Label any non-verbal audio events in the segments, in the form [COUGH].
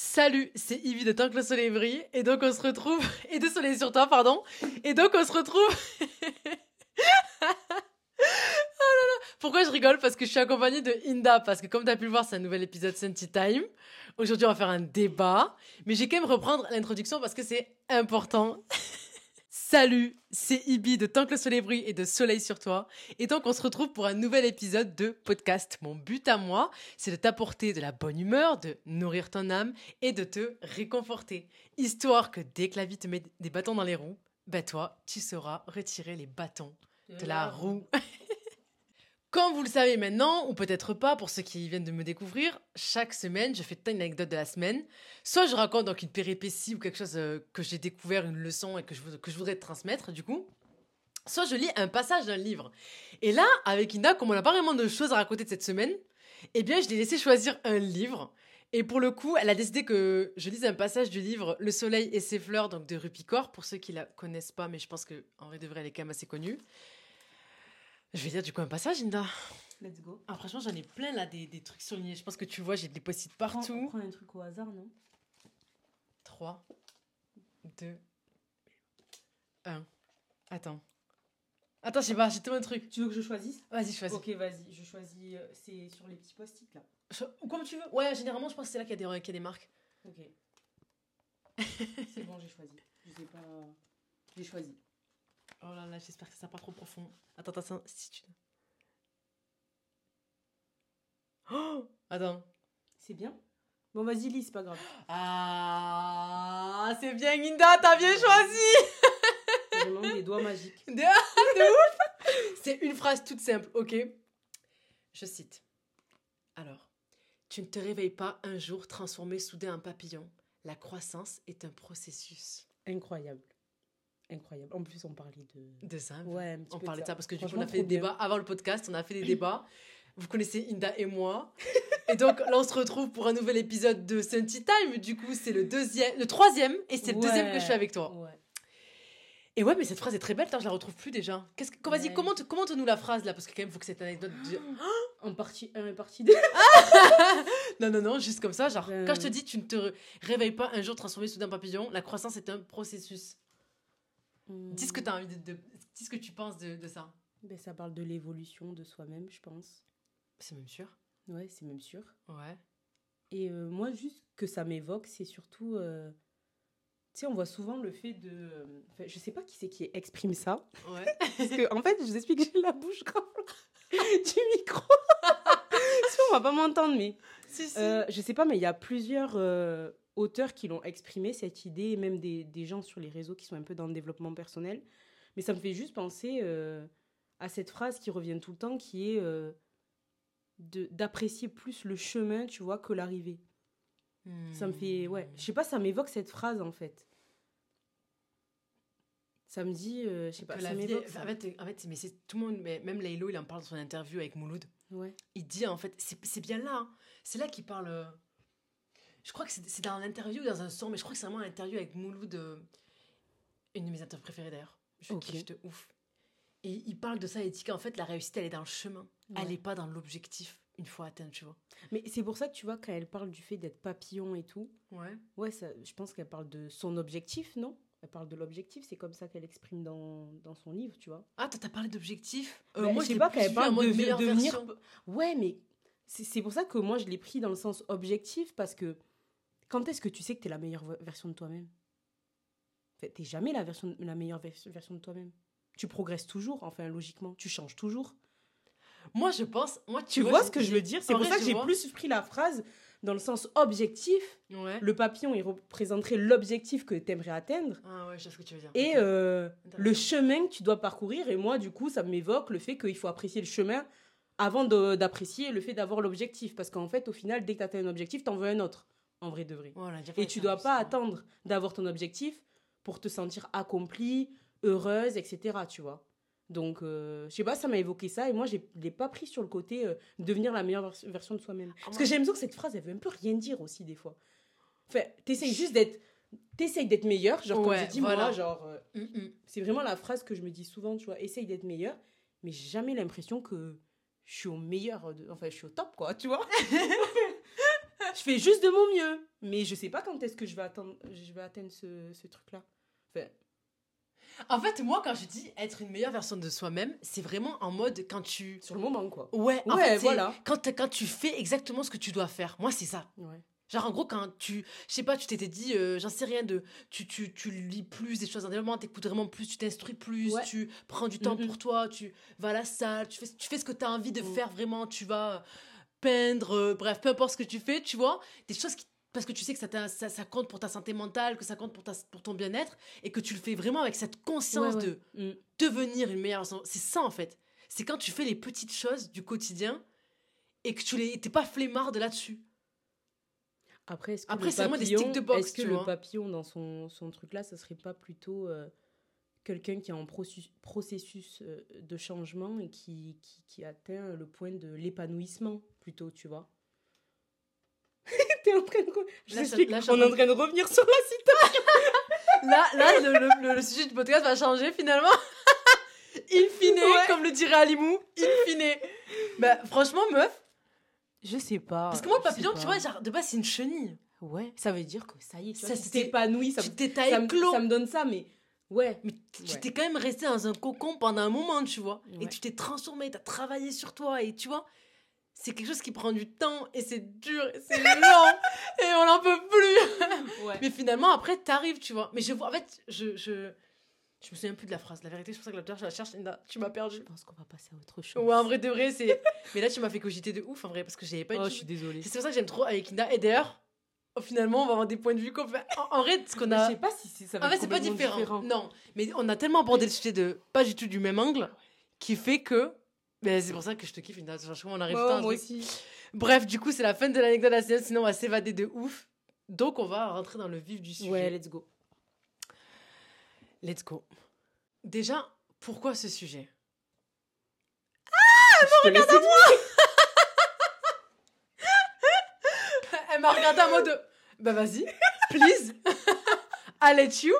Salut, c'est Ivy de Tant que le soleil brille. Et donc on se retrouve. [LAUGHS] Et de soleil sur toi, pardon. Et donc on se retrouve. [LAUGHS] oh là là. Pourquoi je rigole? Parce que je suis accompagnée de Inda. Parce que comme tu as pu le voir, c'est un nouvel épisode Sunty Time. Aujourd'hui, on va faire un débat. Mais j'ai quand même reprendre l'introduction parce que c'est important. [LAUGHS] Salut, c'est Ibi de Tant que le soleil brille et de Soleil sur toi. Et donc, on se retrouve pour un nouvel épisode de podcast. Mon but à moi, c'est de t'apporter de la bonne humeur, de nourrir ton âme et de te réconforter. Histoire que dès que la vie te met des bâtons dans les roues, ben toi, tu sauras retirer les bâtons de la roue. [LAUGHS] Comme vous le savez maintenant, ou peut-être pas pour ceux qui viennent de me découvrir, chaque semaine, je fais une anecdote de la semaine. Soit je raconte donc une péripétie ou quelque chose euh, que j'ai découvert, une leçon et que je, que je voudrais transmettre, du coup. Soit je lis un passage d'un livre. Et là, avec Inda, comme on n'a pas vraiment de choses à raconter de cette semaine, eh bien, je l'ai laissé choisir un livre. Et pour le coup, elle a décidé que je lise un passage du livre Le soleil et ses fleurs, donc de Rupicor, pour ceux qui la connaissent pas, mais je pense qu'en vrai de vrai, elle est quand même assez connue. Je vais dire du coup un passage, Inda. Let's go. Ah, franchement, j'en ai plein là, des, des trucs surlignés. Je pense que tu vois, j'ai des post-it partout. On prend un truc au hasard, non? 3, 2, 1. Attends. Attends, je sais pas, j'ai tout un truc. Tu veux que je choisisse? Vas-y, choisis. Ok, vas-y, je choisis. euh, c'est sur les petits post-it là. Ou comme tu veux. Ouais, généralement, je pense que c'est là qu'il y, a des- qu'il y a des marques. Ok. [LAUGHS] c'est bon, j'ai choisi. Je sais pas. J'ai choisi. Oh là là, j'espère que ça pas trop profond. Attends, attends, si tu. Oh Attends. C'est bien Bon, vas-y, lis, c'est pas grave. Ah, c'est bien, Inda, t'as bien choisi Vraiment des doigts magiques. De, [LAUGHS] de ouf C'est une phrase toute simple, ok Je cite. Alors, tu ne te réveilles pas un jour transformé soudain en papillon. La croissance est un processus. Incroyable. Incroyable. En plus, on parlait de. De ça Ouais, un petit On peu parlait de ça parce que du coup, on a fait des bien. débats avant le podcast, on a fait des [LAUGHS] débats. Vous connaissez Inda et moi. Et donc là, on se retrouve pour un nouvel épisode de Sunty Time. Du coup, c'est le deuxième, le troisième, et c'est le deuxième que je fais avec toi. Ouais. Et ouais, mais cette phrase est très belle. Attends, je la retrouve plus déjà. Qu'est-ce que, vas-y, Ouais. commente, commente-nous la phrase là, parce que quand même, faut que cette anecdote. [GASPS] En partie 1 et partie 2. [LAUGHS] Non, non, non, juste comme ça. Genre, quand je te dis, tu ne te ré- réveilles pas un jour transformé soudain papillon, la croissance est un processus. Dis ce que tu as envie de, de- dis ce que tu penses de, de ça. Ben, ça parle de l'évolution de soi-même, je pense. C'est même sûr. Ouais, c'est même sûr. Ouais. Et euh, moi, juste que ça m'évoque, c'est surtout. euh, Tu sais, on voit souvent le fait de. enfin, je sais pas qui c'est qui exprime ça. Ouais. [LAUGHS] Parce que, en fait, je vous explique, j'ai la bouche grave [LAUGHS] du micro. [LAUGHS] si on va pas m'entendre, mais. si, si. Euh, je sais pas, mais il y a plusieurs euh, auteurs qui l'ont exprimé, cette idée, et même des, des gens sur les réseaux qui sont un peu dans le développement personnel. Mais ça me fait juste penser euh, à cette phrase qui revient tout le temps, qui est euh, d'apprécier plus le chemin, tu vois, que l'arrivée. Ça me fait... Hmm. Ouais, je sais pas, ça m'évoque cette phrase, en fait. Ça me dit... euh, je sais pas, Que ça la vie ça. en fait, en fait, mais c'est tout le monde, mais même Laylo, il en parle dans son interview avec Mouloud. Ouais. Il dit en fait, c'est c'est bien là, hein. c'est là qu'il parle. Je crois que c'est dans un interview ou dans un son, mais je crois que c'est vraiment un interview avec Mouloud, euh, une de mes interviews préférées d'ailleurs. Je Ok. kiffe de ouf. Et il parle de ça, il dit qu'en fait la réussite elle est dans le chemin, elle n'est pas dans l'objectif une fois atteinte, tu vois. Mais c'est pour ça que tu vois, quand elle parle du fait d'être papillon et tout, Ouais. Ouais, ça, je pense qu'elle parle de son objectif, non? Elle parle de l'objectif, c'est comme ça qu'elle exprime dans, dans son livre, tu vois. Ah, t'as parlé d'objectif? Bah, Euh, Moi je sais pas plus quand elle vu en parle de devenir. version. Ouais, mais c'est c'est pour ça que moi je l'ai pris dans le sens objectif parce que quand est-ce que tu sais que t'es la meilleure ve- version de toi-même? Enfin, T'es jamais la, version, la meilleure vers- version de toi-même. Tu progresses toujours, enfin logiquement, tu changes toujours. Moi je pense, moi Tu vois, ce que je veux dire? C'est pour vrai, ça que j'ai plus pris la phrase dans le sens objectif. Ouais. Le papillon, il représenterait l'objectif que t'aimerais atteindre. Ah ouais, je sais ce que tu veux dire. Et euh, le chemin que tu dois parcourir. Et moi, du coup, ça m'évoque le fait qu'il faut apprécier le chemin avant d'apprécier le fait d'avoir l'objectif. Parce qu'en fait, au final, dès que tu atteins un objectif, tu en veux un autre, en vrai de vrai. Et tu dois pas attendre d'avoir ton objectif pour te sentir accomplie, heureuse, etc. Tu vois donc, euh, je sais pas, ça m'a évoqué ça. Et moi, je l'ai pas pris sur le côté euh, devenir la meilleure vers- version de soi-même. Ah, Parce que j'ai l'impression que cette phrase, elle veut un peu rien dire aussi, des fois. Enfin, t'essayes juste d'être... T'essayes d'être meilleur, genre comme Ouais, j'ai dit voilà. moi, genre... euh, Mm, mm. c'est vraiment la phrase que je me dis souvent, tu vois, essaye d'être meilleur, mais j'ai jamais l'impression que je suis au meilleur, de- enfin, je suis au top, quoi, tu vois. [LAUGHS] Je fais juste de mon mieux. Mais je sais pas quand est-ce que je vais atteindre, je vais atteindre ce, ce truc-là. Enfin, En fait, moi, quand je dis être une meilleure version de soi-même, c'est vraiment en mode quand tu. sur le moment, quoi. Ouais, en Ouais, fait, c'est voilà. Quand, quand tu fais exactement ce que tu dois faire. Moi, c'est ça. Ouais. Genre, en gros, quand tu. Je sais pas, tu t'étais dit, euh, j'en sais rien de. Tu, tu, tu lis plus des choses en développement, t'écoutes vraiment plus, tu t'instruis plus, Ouais. tu prends du temps Mhm. pour toi, tu vas à la salle, tu fais, tu fais ce que tu as envie de Mhm. faire vraiment, tu vas peindre, euh, bref, peu importe ce que tu fais, tu vois. Des choses qui. Parce que tu sais que ça, ça, ça compte pour ta santé mentale, que ça compte pour, ta, pour ton bien-être, et que tu le fais vraiment avec cette conscience Ouais, de. Mm. devenir une meilleure. C'est ça en fait. C'est quand tu fais les petites choses du quotidien et que tu les t'es pas flemmard de là-dessus. Après, est-ce que Après, c'est vraiment des sticks de boxe, Est-ce que tu le vois. papillon, dans son, son truc-là, ça serait pas plutôt euh, quelqu'un qui est en processus, processus euh, de changement et qui, qui, qui atteint le point de l'épanouissement, tu vois [LAUGHS] T'es en train de... quoi Je Là, ça- t'explique, là, je on est en train de revenir sur la citation. [LAUGHS] Là, là le, le- le- le sujet du podcast va changer finalement. [LAUGHS] in fine, Ouais. comme le dirait Alimou, in fine. Bah, franchement, meuf, Je sais pas. parce que moi, papillon, tu vois, genre, de base, c'est une chenille. Ouais, ça veut dire que ça y est, tu Ça, vois, tu t'épanouis, ça, tu me- t'es ça, me, ça me donne ça, mais ouais. Mais tu Ouais. t'es quand même resté dans un cocon pendant un moment, tu vois. Et tu t'es transformé, t'as travaillé sur toi, et tu vois, c'est quelque chose qui prend du temps, et c'est dur, c'est lent, [LAUGHS] et on n'en peut plus. [LAUGHS] ouais. Mais finalement, après, t'arrives, tu vois. Mais je vois, en fait, je, je, je me souviens plus de la phrase. La vérité, c'est pour ça que l'auteur, je la cherche, Linda. Tu m'as perdu. Je pense qu'on va passer à autre chose. Ouais, en vrai de vrai, c'est. [LAUGHS] Mais là, tu m'as fait cogiter de ouf, en vrai, parce que j'avais pas Oh, je suis désolée. C'est pour ça que j'aime trop avec Linda. Et d'ailleurs, oh, finalement, on va avoir des points de vue complètement. En, en vrai, ce qu'on a. Je sais pas si ça va En fait, c'est pas complètement différent. Non, mais on a tellement abordé le sujet de pas du tout du même angle qui fait que. Mais c'est pour ça que je te kiffe, Linda. Franchement, on arrive à un moi truc. aussi. Bref, du coup, c'est la fin de l'anecdote à la sinon on va s'évader de ouf. Donc, on va rentrer dans le vif du sujet. Ouais, let's go. Let's go. Déjà, pourquoi ce sujet? Je te laisse dire. [LAUGHS] Elle m'a regardé en mode Bah vas-y, please, [LAUGHS] I let you.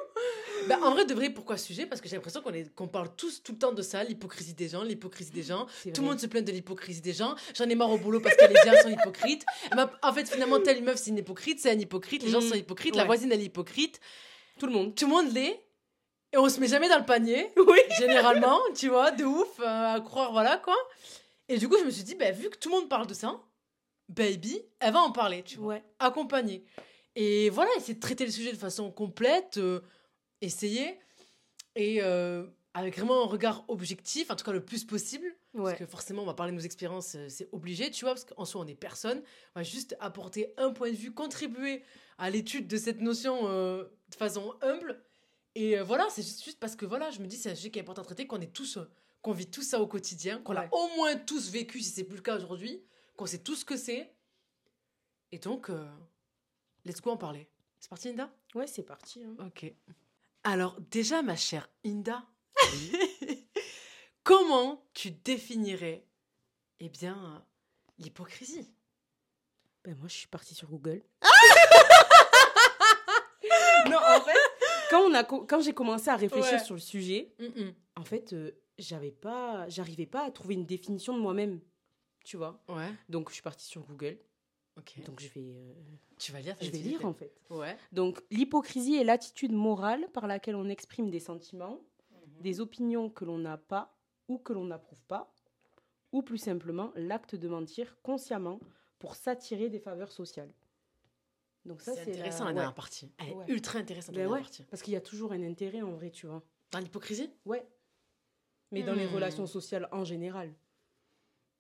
Bah, en vrai, de vrai, pourquoi ce sujet? Parce que j'ai l'impression qu'on est- qu'on parle tous tout le temps de ça, l'hypocrisie des gens, l'hypocrisie des gens. Tout le monde se plaint de l'hypocrisie des gens. J'en ai marre au boulot parce que les gens sont hypocrites. M'a- En fait, finalement, telle meuf, c'est une hypocrite, c'est un hypocrite, les gens Mm. sont hypocrites, la voisine, elle est hypocrite. Tout le monde. Tout le monde l'est. Et on se met jamais dans le panier, [LAUGHS] Oui. généralement, tu vois, de ouf, euh, à croire, voilà quoi. Et du coup, je me suis dit, bah, vu que tout le monde parle de ça, baby, elle va en parler, tu vois Ouais. accompagner. Et voilà, essayer de traiter le sujet de façon complète, euh, essayer, et euh, avec vraiment un regard objectif, en tout cas le plus possible, Ouais. parce que forcément on va parler de nos expériences, euh, c'est obligé, tu vois, parce qu'en soi on est personne, on va juste apporter un point de vue, contribuer à l'étude de cette notion euh, de façon humble. Et euh, voilà, c'est juste, parce que voilà, je me dis c'est un sujet qui est important à traiter, qu'on est tous, qu'on vit tout ça au quotidien, qu'on l'a au moins tous vécu si c'est plus le cas aujourd'hui, qu'on sait tout ce que c'est. Et donc, let's go en parler. C'est parti, Inda Ouais, c'est parti. hein. Ok. Alors, déjà, ma chère Inda, [LAUGHS] comment tu définirais, eh bien, l'hypocrisie? Ben, moi, je suis partie sur Google. [LAUGHS] non, en fait, quand, on a quand j'ai commencé à réfléchir Ouais. sur le sujet, en fait, euh, j'avais pas, j'arrivais pas à trouver une définition de moi-même. Tu vois? Ouais, Donc, je suis partie sur Google. Donc, je vais, euh, tu vas lire je vais lire, en fait. Ouais. Donc, l'hypocrisie est l'attitude morale par laquelle on exprime des sentiments, Mhm. des opinions que l'on n'a pas ou que l'on n'approuve pas, ou plus simplement l'acte de mentir consciemment pour s'attirer des faveurs sociales. Donc ça, C'est intéressant la- la ouais. dernière partie. Elle est Ouais. ultra intéressante la Ben dernière ouais. partie. Parce qu'il y a toujours un intérêt en vrai, tu vois. Dans l'hypocrisie? Ouais. Mais dans les Hmm. relations sociales en général,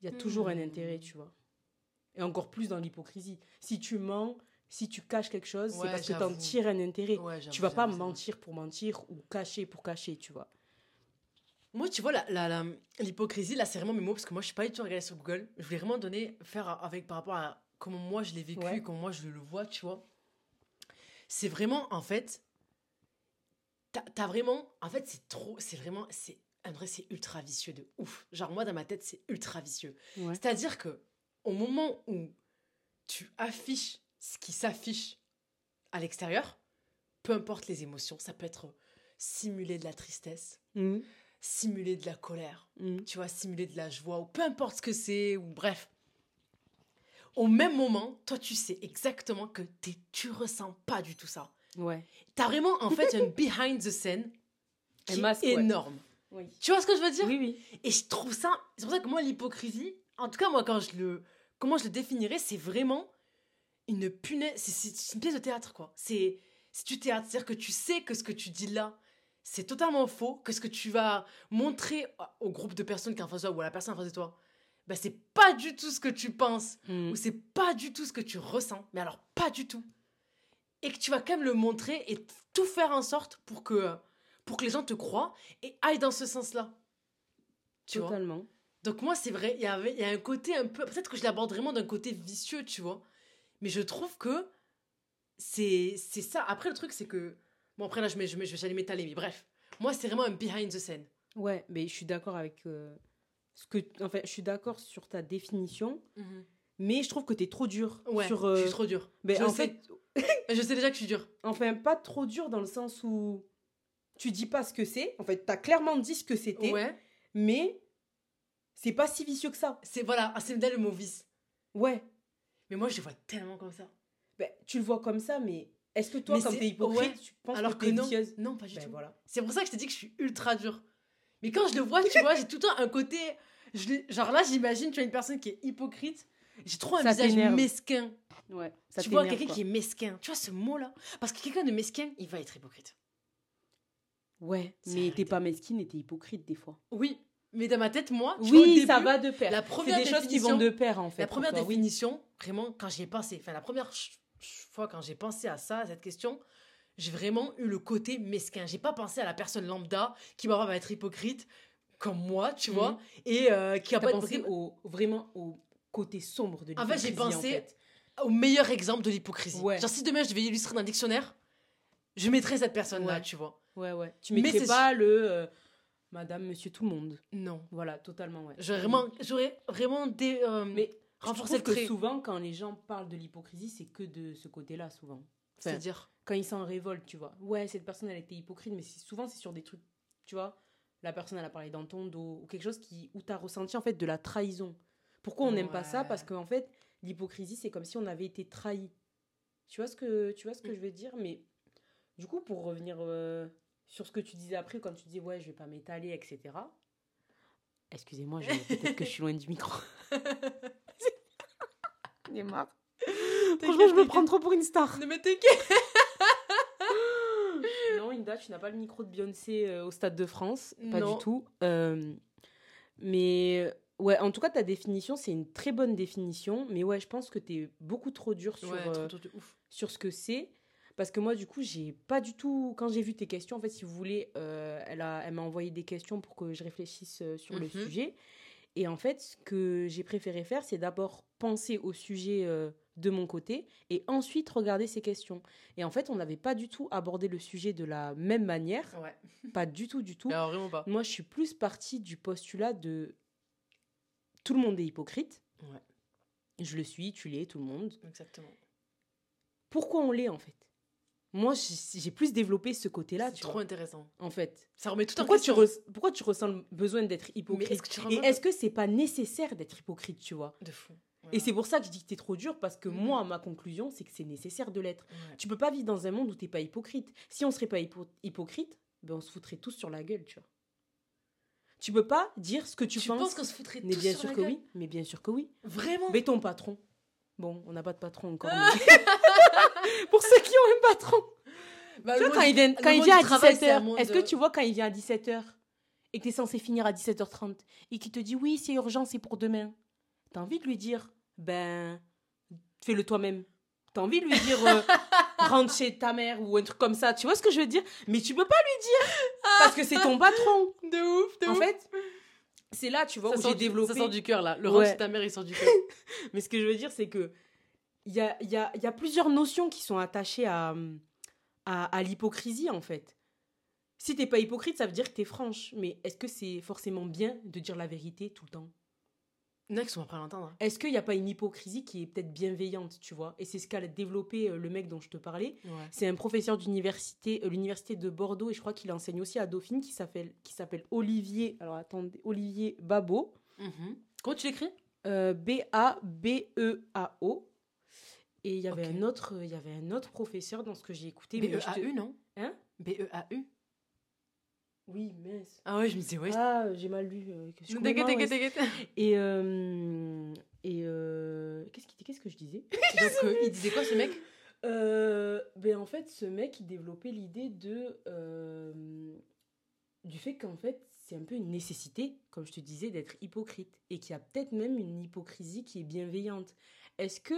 il y a toujours un intérêt, Hmm. tu vois. Et encore plus dans l'hypocrisie. Si tu mens, si tu caches quelque chose, Ouais, c'est parce que tu en tires un intérêt. Ouais, tu vas pas mentir pour mentir ou cacher pour cacher, tu vois. Moi, tu vois, l'hypocrisie, là, c'est vraiment mes mots, parce que moi, je suis pas du tout regardée sur Google. Je voulais vraiment donner, faire avec par rapport à comment moi je l'ai vécu, Ouais. comment moi je le vois, tu vois. C'est vraiment, en fait, t'as vraiment, en fait, c'est trop, c'est vraiment, c'est, en vrai, c'est ultra vicieux de ouf. Genre, moi, dans ma tête, c'est ultra vicieux. C'est-à-dire que, au moment où tu affiches ce qui s'affiche à l'extérieur, peu importe les émotions, ça peut être simuler de la tristesse, Mhm. simuler de la colère, Mhm. tu vois, simuler de la joie, ou peu importe ce que c'est, ou bref. au même moment, toi, tu sais exactement que t'es, tu ressens pas du tout ça. Ouais. T'as vraiment, en fait, un behind the scene qui masque, est ouais. énorme. Oui. Tu vois ce que je veux dire? Oui, oui. Et je trouve ça. C'est pour ça que moi, l'hypocrisie, en tout cas, moi, quand je le. Comment je le définirais, c'est vraiment une punaise. c'est- une pièce de théâtre, quoi. C'est c'est du théâtre. C'est-à-dire que tu sais que ce que tu dis là, c'est totalement faux. Que ce que tu vas montrer au groupe de personnes qui est en face de toi ou à la personne en face de toi, bah, c'est pas du tout ce que tu penses Mm. ou c'est pas du tout ce que tu ressens. Mais alors, pas du tout. Et que tu vas quand même le montrer et tout faire en sorte pour que, pour que les gens te croient et aillent dans ce sens-là. Tu vois? Totalement. Donc moi, c'est vrai, il y, avait, il y a un côté un peu... Peut-être que je l'aborde vraiment d'un côté vicieux, tu vois. Mais je trouve que c'est c'est ça. Après, le truc, c'est que... Bon, après, là, je, mets, je, mets, je vais jamais m'étaler, mais bref. Moi, c'est vraiment un behind the scene. Ouais, mais je suis d'accord avec euh, ce que. Enfin, je suis d'accord sur ta définition, mais je trouve que t'es trop dur Ouais, sur. je euh, suis trop dur. mais je en sais. fait, [LAUGHS] Je sais déjà que je suis dur. enfin, pas trop dur dans le sens où tu dis pas ce que c'est. En fait, t'as clairement dit ce que c'était, Ouais. mais c'est pas si vicieux que ça. C'est, voilà, c'est le mot vice. Ouais. Mais moi, je le vois tellement comme ça. Ben, tu le vois comme ça, mais est-ce que toi, Mais quand t'es hypocrite, ouais, tu penses Alors que que t'es non. vicieuse Non, pas du Ben, tout. voilà. C'est pour ça que je t'ai dit que je suis ultra dure. Mais quand je le vois, tu vois, j'ai tout le temps un côté. Je genre là, j'imagine, tu as une personne qui est hypocrite. J'ai trop un Ça visage t'énerve. mesquin. Ouais. Ça tu vois, quelqu'un quoi. qui est mesquin. Tu vois ce mot-là? Parce que quelqu'un de mesquin, il va être hypocrite. Ouais, C'est mais t'es pas mesquine et t'es hypocrite des fois. Oui, mais dans ma tête, moi, tu vois, au Oui, début, ça va de pair. La C'est première des choses qui vont de pair, en fait. La première toi, oui. définition, vraiment, quand j'y ai pensé, enfin, la première fois quand j'ai pensé à ça, à cette question, j'ai vraiment eu le côté mesquin. J'ai pas pensé à la personne lambda qui va être hypocrite comme moi, tu Mhm. vois, et euh, qui a pas pensé au, vraiment au côté sombre de En fait, j'ai l'hypocrisie, pensé- en fait. au meilleur exemple de l'hypocrisie. Ouais. Genre, si demain je devais illustrer dans un dictionnaire, je mettrais cette personne-là, Ouais. tu vois. Ouais, ouais. Tu mettrais pas le euh, Madame, Monsieur, tout le monde. Non. Voilà, totalement, ouais. J'aurais vraiment, j'aurais vraiment dé, euh, Mais renforcé trouve que souvent, quand les gens parlent de l'hypocrisie, c'est que de ce côté-là, souvent. Enfin, C'est-à-dire. quand ils s'en révoltent, tu vois. Ouais, cette personne, elle était hypocrite, mais souvent, c'est sur des trucs, tu vois. La personne, elle a parlé dans ton dos, ou quelque chose qui, où tu as ressenti, en fait, de la trahison. Pourquoi on n'aime pas ça? Parce qu'en fait, l'hypocrisie, c'est comme si on avait été trahi. Tu vois ce que, tu vois ce que Mm. je veux dire? Mais du coup, pour revenir euh, sur ce que tu disais après, quand tu disais, ouais, je vais pas m'étaler, etc. Excusez-moi, je- peut-être que je suis loin du micro. J'en ai marre. Franchement, je me prends trop pour une star. Ne me t'inquiète. [LAUGHS] Non, Inda, tu n'as pas le micro de Beyoncé euh, au Stade de France. Pas Non. du tout. Euh, mais ouais, en tout cas, ta définition, c'est une très bonne définition. Mais ouais, je pense que tu es beaucoup trop dur sur, Ouais, euh, trop, trop de ouf. sur ce que c'est. Parce que moi, du coup, j'ai pas du tout. Quand j'ai vu tes questions, en fait, si vous voulez, euh, elle a- elle m'a envoyé des questions pour que je réfléchisse euh, sur le Mhm. sujet. Et en fait, ce que j'ai préféré faire, c'est d'abord penser au sujet euh, de mon côté et ensuite regarder ces questions. Et en fait, on n'avait pas du tout abordé le sujet de la même manière. Ouais. [LAUGHS] Pas du tout, du tout. Alors, vraiment pas? Moi, je suis plus partie du postulat de tout le monde est hypocrite. Ouais. Je le suis, tu l'es, tout le monde. Exactement. Pourquoi on l'est en fait? Moi, j'ai plus développé ce côté-là, C'est tu trop vois. intéressant. En fait, Ça remet tout en tu, question. res- pourquoi tu ressens le besoin d'être hypocrite est-ce que tu Et est-ce que c'est pas nécessaire d'être hypocrite, tu vois? De fou. Et c'est pour ça que je dis que t'es trop dur parce que Mhm. moi, ma conclusion, c'est que c'est nécessaire de l'être. Tu peux pas vivre dans un monde où t'es pas hypocrite. Si on serait pas hypo- hypocrite, ben on se foutrait tous sur la gueule, tu vois. Tu peux pas dire ce que tu, Tu, penses. penses qu'on se foutrait mais tous bien sur sûr la que gueule oui. Mais bien sûr que oui. Vraiment? Mais ton patron. Bon, on n'a pas de patron encore. mais- [LAUGHS] Pour ceux qui ont un patron. Bah, Tu vois, quand il, vient, quand il vient à travail, c'est un 17h, monde, est-ce que tu vois quand il vient à 17h et que tu es censé finir à 17h30 et qu'il te dit oui, c'est urgent, c'est pour demain T'as envie de lui dire ben, fais-le toi-même. T'as envie de lui dire euh, [LAUGHS] rentre chez ta mère ou un truc comme ça. Tu vois ce que je veux dire? Mais tu peux pas lui dire parce que c'est ton patron. De ouf, de En ouf. fait, c'est là, tu vois, ça où j'ai développé. Ça sort du cœur, là. Le Ouais. de ta mère, il sort du cœur. [LAUGHS] Mais ce que je veux dire, c'est que il y a, y, a, y a plusieurs notions qui sont attachées à, à, à l'hypocrisie, en fait. Si t'es pas hypocrite, ça veut dire que t'es franche. Mais est-ce que c'est forcément bien de dire la vérité tout le temps? Il y en a qui sont pas à l'entendre. hein. Est-ce qu'il n'y a pas une hypocrisie qui est peut-être bienveillante, tu vois? Et c'est ce qu'a développé euh, le mec dont je te parlais. Ouais. C'est un professeur d'université, euh, l'université de Bordeaux, et je crois qu'il enseigne aussi à Dauphine, qui s'appelle, qui s'appelle Olivier. Alors attendez, Olivier Babot. Mhm. Comment tu l'écris? Euh, B-A-B-E-A-O. Et il y avait un autre, il y avait un autre professeur dans ce que j'ai écouté. te- B-E-A-U, non? Hein? B-E-A-U Oui, mince. Ah ouais, je me disais, ouais. Ah, j'ai mal lu. euh, T'inquiète, t'inquiète, t'inquiète. Et, euh, et euh, qu'est-ce qu'il- qu'est-ce que je disais? [LAUGHS] Donc, euh, il disait quoi ce mec? Euh, ben en fait, ce mec, il développait l'idée de euh, du fait qu'en fait, c'est un peu une nécessité, comme je te disais, d'être hypocrite et qu'il y a peut-être même une hypocrisie qui est bienveillante. Est-ce que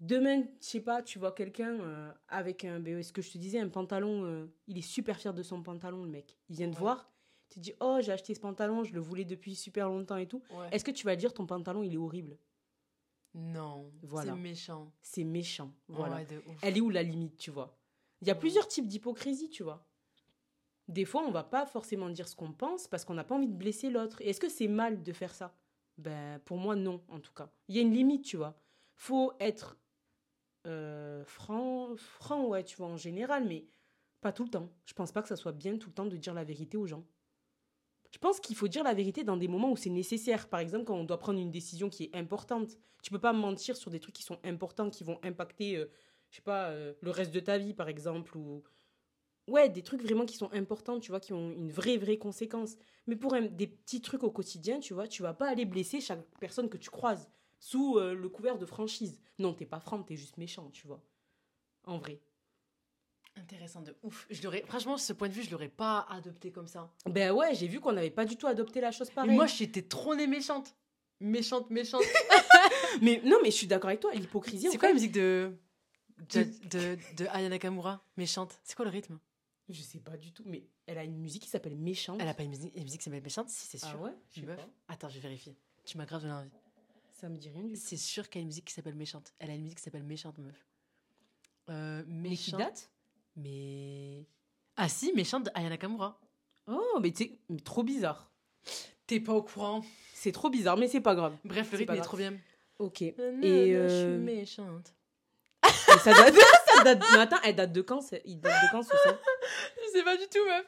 demain, je sais pas, tu vois quelqu'un euh, avec un, ben, ce que je te disais, un pantalon, euh, il est super fier de son pantalon, le mec. Il vient te Ouais. voir, tu te dis, oh, j'ai acheté ce pantalon, je le voulais depuis super longtemps et tout. Ouais. Est-ce que tu vas dire ton pantalon, il est horrible? Non, Voilà. c'est méchant. C'est méchant. Voilà. Ouais. Elle est où la limite, tu vois? Il y a plusieurs types d'hypocrisie, tu vois. Des fois, on va pas forcément dire ce qu'on pense parce qu'on n'a pas envie de blesser l'autre. Est-ce que c'est mal de faire ça? Ben, pour moi, non, en tout cas. Il y a une limite, tu vois. Faut être euh, franc, franc, ouais, tu vois, en général, mais pas tout le temps. Je pense pas que ça soit bien tout le temps de dire la vérité aux gens. Je pense qu'il faut dire la vérité dans des moments où c'est nécessaire. Par exemple, quand on doit prendre une décision qui est importante. Tu peux pas mentir sur des trucs qui sont importants, qui vont impacter, euh, je sais pas, euh, le reste de ta vie, par exemple. Ou... Ouais, des trucs vraiment qui sont importants, tu vois, qui ont une vraie, vraie conséquence. Mais pour des petits trucs au quotidien, tu vois, tu vas pas aller blesser chaque personne que tu croises sous euh, le couvert de franchise. Non, t'es pas franc, t'es juste méchant, tu vois. En vrai. Intéressant de ouf. Je l'aurais, franchement, ce point de vue, je l'aurais pas adopté comme ça. Ben ouais, j'ai vu qu'on n'avait pas du tout adopté la chose Mais pareille. moi, j'étais trop née méchante. Méchante, méchante. [LAUGHS] Mais non, mais je suis d'accord avec toi, l'hypocrisie. C'est quoi la musique de. de, de, de Aya Nakamura Méchante? C'est quoi le rythme? Je sais pas du tout, mais elle a une musique qui s'appelle Méchante. Elle a pas une musique, une musique qui s'appelle Méchante? Si, c'est sûr. Ah ouais Je pas. Attends, je vais vérifier. Tu m'as grave donné envie. Ça me dit rien du tout. C'est sûr qu'elle a une musique qui s'appelle Méchante. Elle a une musique qui s'appelle Méchante, meuf. Euh, Mais qui méchante. date? Mais. Ah si, Méchante de Aya Nakamura. Oh, mais tu sais, mais trop bizarre. T'es pas au courant. C'est trop bizarre, mais c'est pas grave. Bref, le pas rythme est grave. trop bien. Ok. Et euh, Je suis méchante. Ça date. ça date... Mais attends, elle date de quand c'est- Il date de quand ce son? [LAUGHS] Je sais pas du tout, meuf.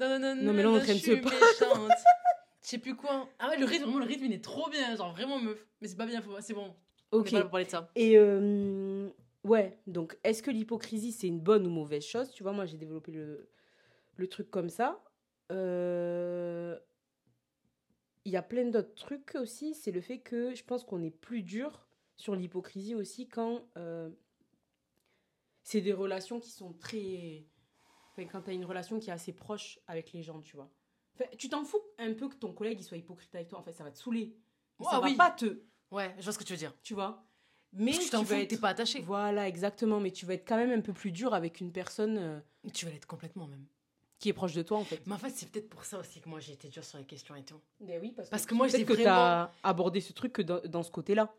Non, non, non, Non, mais là, on parler. méchante. [LAUGHS] [LAUGHS] Je sais plus quoi. Ah ouais, le rythme, vraiment, le rythme, il est trop bien. Genre, vraiment, meuf. Mais c'est pas bien, faut- c'est bon. On Ok. est pas là pour parler de ça. Et euh, ouais, donc est-ce que l'hypocrisie c'est une bonne ou mauvaise chose? Tu vois, moi j'ai développé le, le truc comme ça. Euh, Il y a plein d'autres trucs aussi. C'est le fait que je pense qu'on est plus dur sur l'hypocrisie aussi quand euh, c'est des relations qui sont très. Enfin, quand tu as une relation qui est assez proche avec les gens, tu vois. Tu t'en fous un peu que ton collègue il soit hypocrite avec toi. En fait, ça va te saouler. Ah ça oui. va pas te. Ouais, je vois ce que tu veux dire. Tu vois mais tu t'en tu vas t'es être pas attaché. voilà, exactement. Mais tu vas être quand même un peu plus dur avec une personne euh, Tu vas l'être complètement, même. qui est proche de toi, en fait. Mais en fait, c'est peut-être pour ça aussi que moi, j'ai été dure sur les questions et tout. oui, parce, Parce que moi, j'ai peut-être que vraiment- t'as abordé ce truc que dans, dans ce côté-là.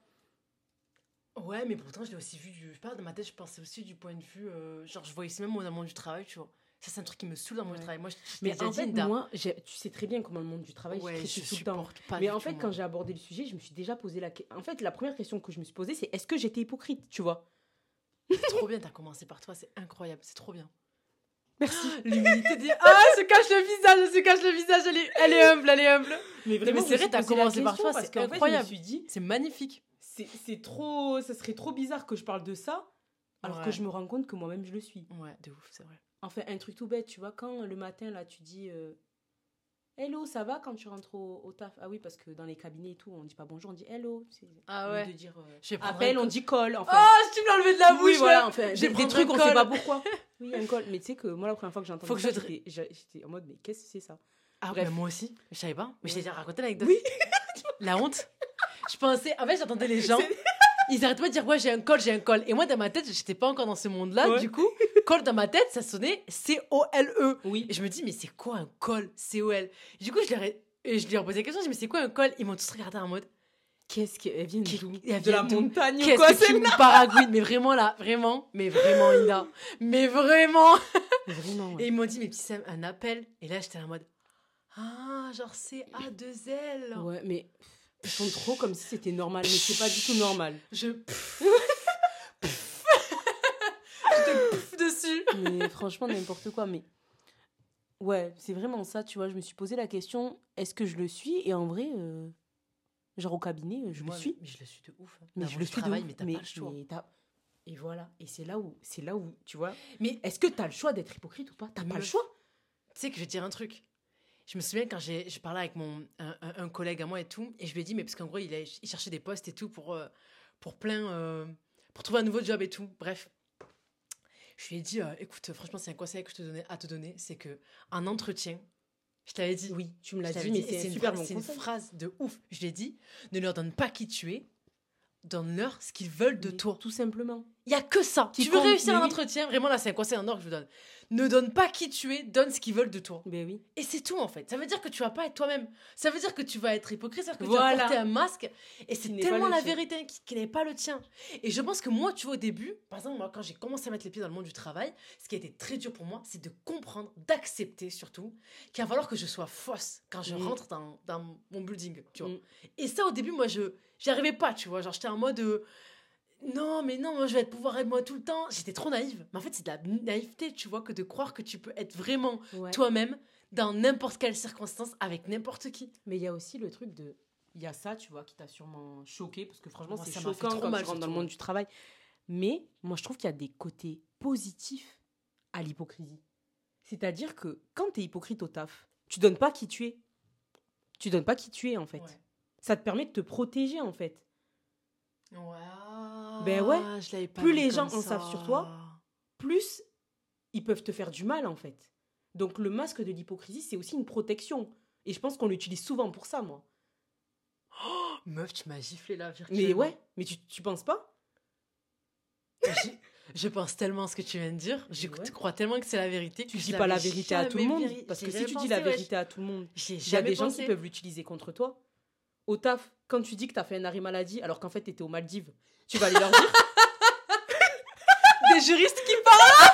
Ouais, mais pourtant, je l'ai aussi vu du. Je sais pas, dans ma tête, je pensais aussi du point de vue. euh, genre, je voyais aussi même dans le monde du travail, tu vois. Ça, c'est un truc qui me saoule dans Ouais. du travail. Moi, je, je Mais en fait, moi, tu sais très bien comment le monde du travail ouais, je tout le temps. pas. Mais en fait, quand j'ai abordé le sujet, je me suis déjà posé la question. En fait, la première question que je me suis posée, c'est est-ce que j'étais hypocrite, tu vois? C'est trop bien, t'as commencé par toi, c'est incroyable, c'est trop bien. Merci. [GASPS] L'humilité dit Ah, se cache le visage, elle se cache le visage, elle est, elle est humble, elle est humble. Mais vraiment, c'est vrai, t'as commencé par toi, c'est fait, incroyable. je me suis dit, C'est magnifique. c'est c'est trop. Ça serait trop bizarre que je parle de ça, alors Ouais. que je me rends compte que moi-même, je le suis. Ouais, de ouf, c'est vrai. Enfin, un truc tout bête, tu vois, quand le matin, là, tu dis euh, Hello, ça va quand tu rentres au, au taf? Ah oui, parce que dans les cabinets et tout, on dit pas bonjour, on dit Hello. Ah ouais. de dire euh, Je vais prendre appel, on dit call. Enfin, Oh, tu me l'as enlevé de la bouche, oui, voilà, ouais. enfin, des, trucs, on sait pas pourquoi. Oui, un call. Mais tu sais que moi, la première fois que j'ai entendu Faut que ça, je te- j'étais en mode, mais qu'est-ce que c'est ça? Ah, Bref. moi aussi, je savais pas. Mais je t'ai déjà raconté l'anecdote. Oui. [LAUGHS] La honte. [LAUGHS] Je pensais, en fait, j'entendais les gens. [LAUGHS] Ils arrêtent pas de dire, ouais, j'ai un col, j'ai un col. Et moi, dans ma tête, j'étais pas encore dans ce monde-là. Ouais. Du coup, col dans ma tête, ça sonnait C-O-L-E. Oui. Et je me dis, mais c'est quoi un col C-O-L Du coup, je leur ai, et je lui ai reposé la question, je dis, mais c'est quoi un col? Ils m'ont tous regardé en mode, Qu'est-ce vient d'où? elle De la vient montagne ou quoi? que c'est me Mais vraiment là, vraiment, mais vraiment, Ina. Mais vraiment [LAUGHS] Vraiment. ouais. Et ils m'ont dit, mais petit Sam, un appel. Et là, j'étais en mode, ah, genre C-A-2-L. Ouais, mais ils font trop comme si c'était normal, mais c'est pas du tout normal. Je. [LAUGHS] Je te pouf dessus. Mais franchement, n'importe quoi. Mais ouais, c'est vraiment ça, tu vois. Je me suis posé la question est-ce que je le suis? Et en vrai, euh, Genre au cabinet, euh, je Moi, le suis. Mais je le suis de ouf. hein. Mais je le suis de travail, ouf, mais t'as pas le choix. mais Et voilà. Et c'est là où, c'est là où, tu vois. Mais Est-ce que t'as le choix d'être hypocrite ou pas? T'as pas le choix? Tu sais que je vais te dire un truc. Je me souviens quand j'ai, parlais avec mon, un, collègue à moi et tout, et je lui ai dit, mais parce qu'en gros, il, a- il cherchait des postes et tout pour, euh, pour plein. euh, pour trouver un nouveau job et tout. Bref. Je lui ai dit, euh, écoute, franchement, c'est un conseil que je te donnais à te donner, c'est que un entretien, je t'avais dit. Oui, tu me l'as dit, mais c'est une un super phrase- bon une phrase de ouf. Je lui ai dit, ne leur donne pas qui tu es, donne-leur ce qu'ils veulent de Mais toi. Tout simplement. Il y a que ça. Qui tu veux compte, réussir mais un oui. entretien, vraiment là, c'est un conseil en or que je vous donne. Ne donne pas qui tu es, donne ce qu'ils veulent de toi. Ben oui. Et c'est tout en fait. Ça veut dire que tu vas pas être toi-même. Ça veut dire que tu vas être hypocrite, c'est-à-dire que tu vas porter un masque. Et c'est tellement le la tien. vérité qui, qui n'est pas le tien. Et je pense que moi, tu vois, au début, par exemple, moi, quand j'ai commencé à mettre les pieds dans le monde du travail, ce qui a été très dur pour moi, c'est de comprendre, d'accepter surtout, qu'il va falloir que je sois fausse quand je rentre dans, dans mon building, tu vois. Mm. Et ça, au début, moi, je j'y arrivais pas, tu vois. Genre, j'étais en mode. euh, non, mais non, moi je vais être pouvoir être moi tout le temps. J'étais trop naïve. Mais en fait, c'est de la naïveté, tu vois, que de croire que tu peux être vraiment Ouais. toi-même dans n'importe quelle circonstance avec n'importe qui. Mais il y a aussi le truc de. Il y a ça, tu vois, qui t'a sûrement choqué, parce que franchement, c'est choquant trop quand mal, tu rentres dans le monde du travail. Mais moi, je trouve qu'il y a des côtés positifs à l'hypocrisie. C'est-à-dire que quand tu es hypocrite au taf, tu donnes pas qui tu es. Tu donnes pas qui tu es, en fait. Ouais. Ça te permet de te protéger, en fait. Ouais. Ben ouais. Je l'avais pas Plus les gens en savent sur toi, Plus, ils peuvent te faire du mal, en fait. Donc, le masque de l'hypocrisie, c'est aussi une protection. Et je pense qu'on l'utilise souvent pour ça, moi. Meuf, tu m'as giflé là, Mais virtuellement. ouais, mais tu, tu penses pas? Je pense tellement à ce que tu viens de dire. Je Ouais. crois tellement que c'est la vérité. Tu dis pas la vérité à tout le monde. Parce que si tu dis la vérité à tout le monde, J'ai il y a des gens qui peuvent l'utiliser contre toi. Au taf, quand tu dis que t'as fait un arrêt maladie alors qu'en fait t'étais aux Maldives, tu vas aller leur dire, [LAUGHS] Des juristes qui parlent.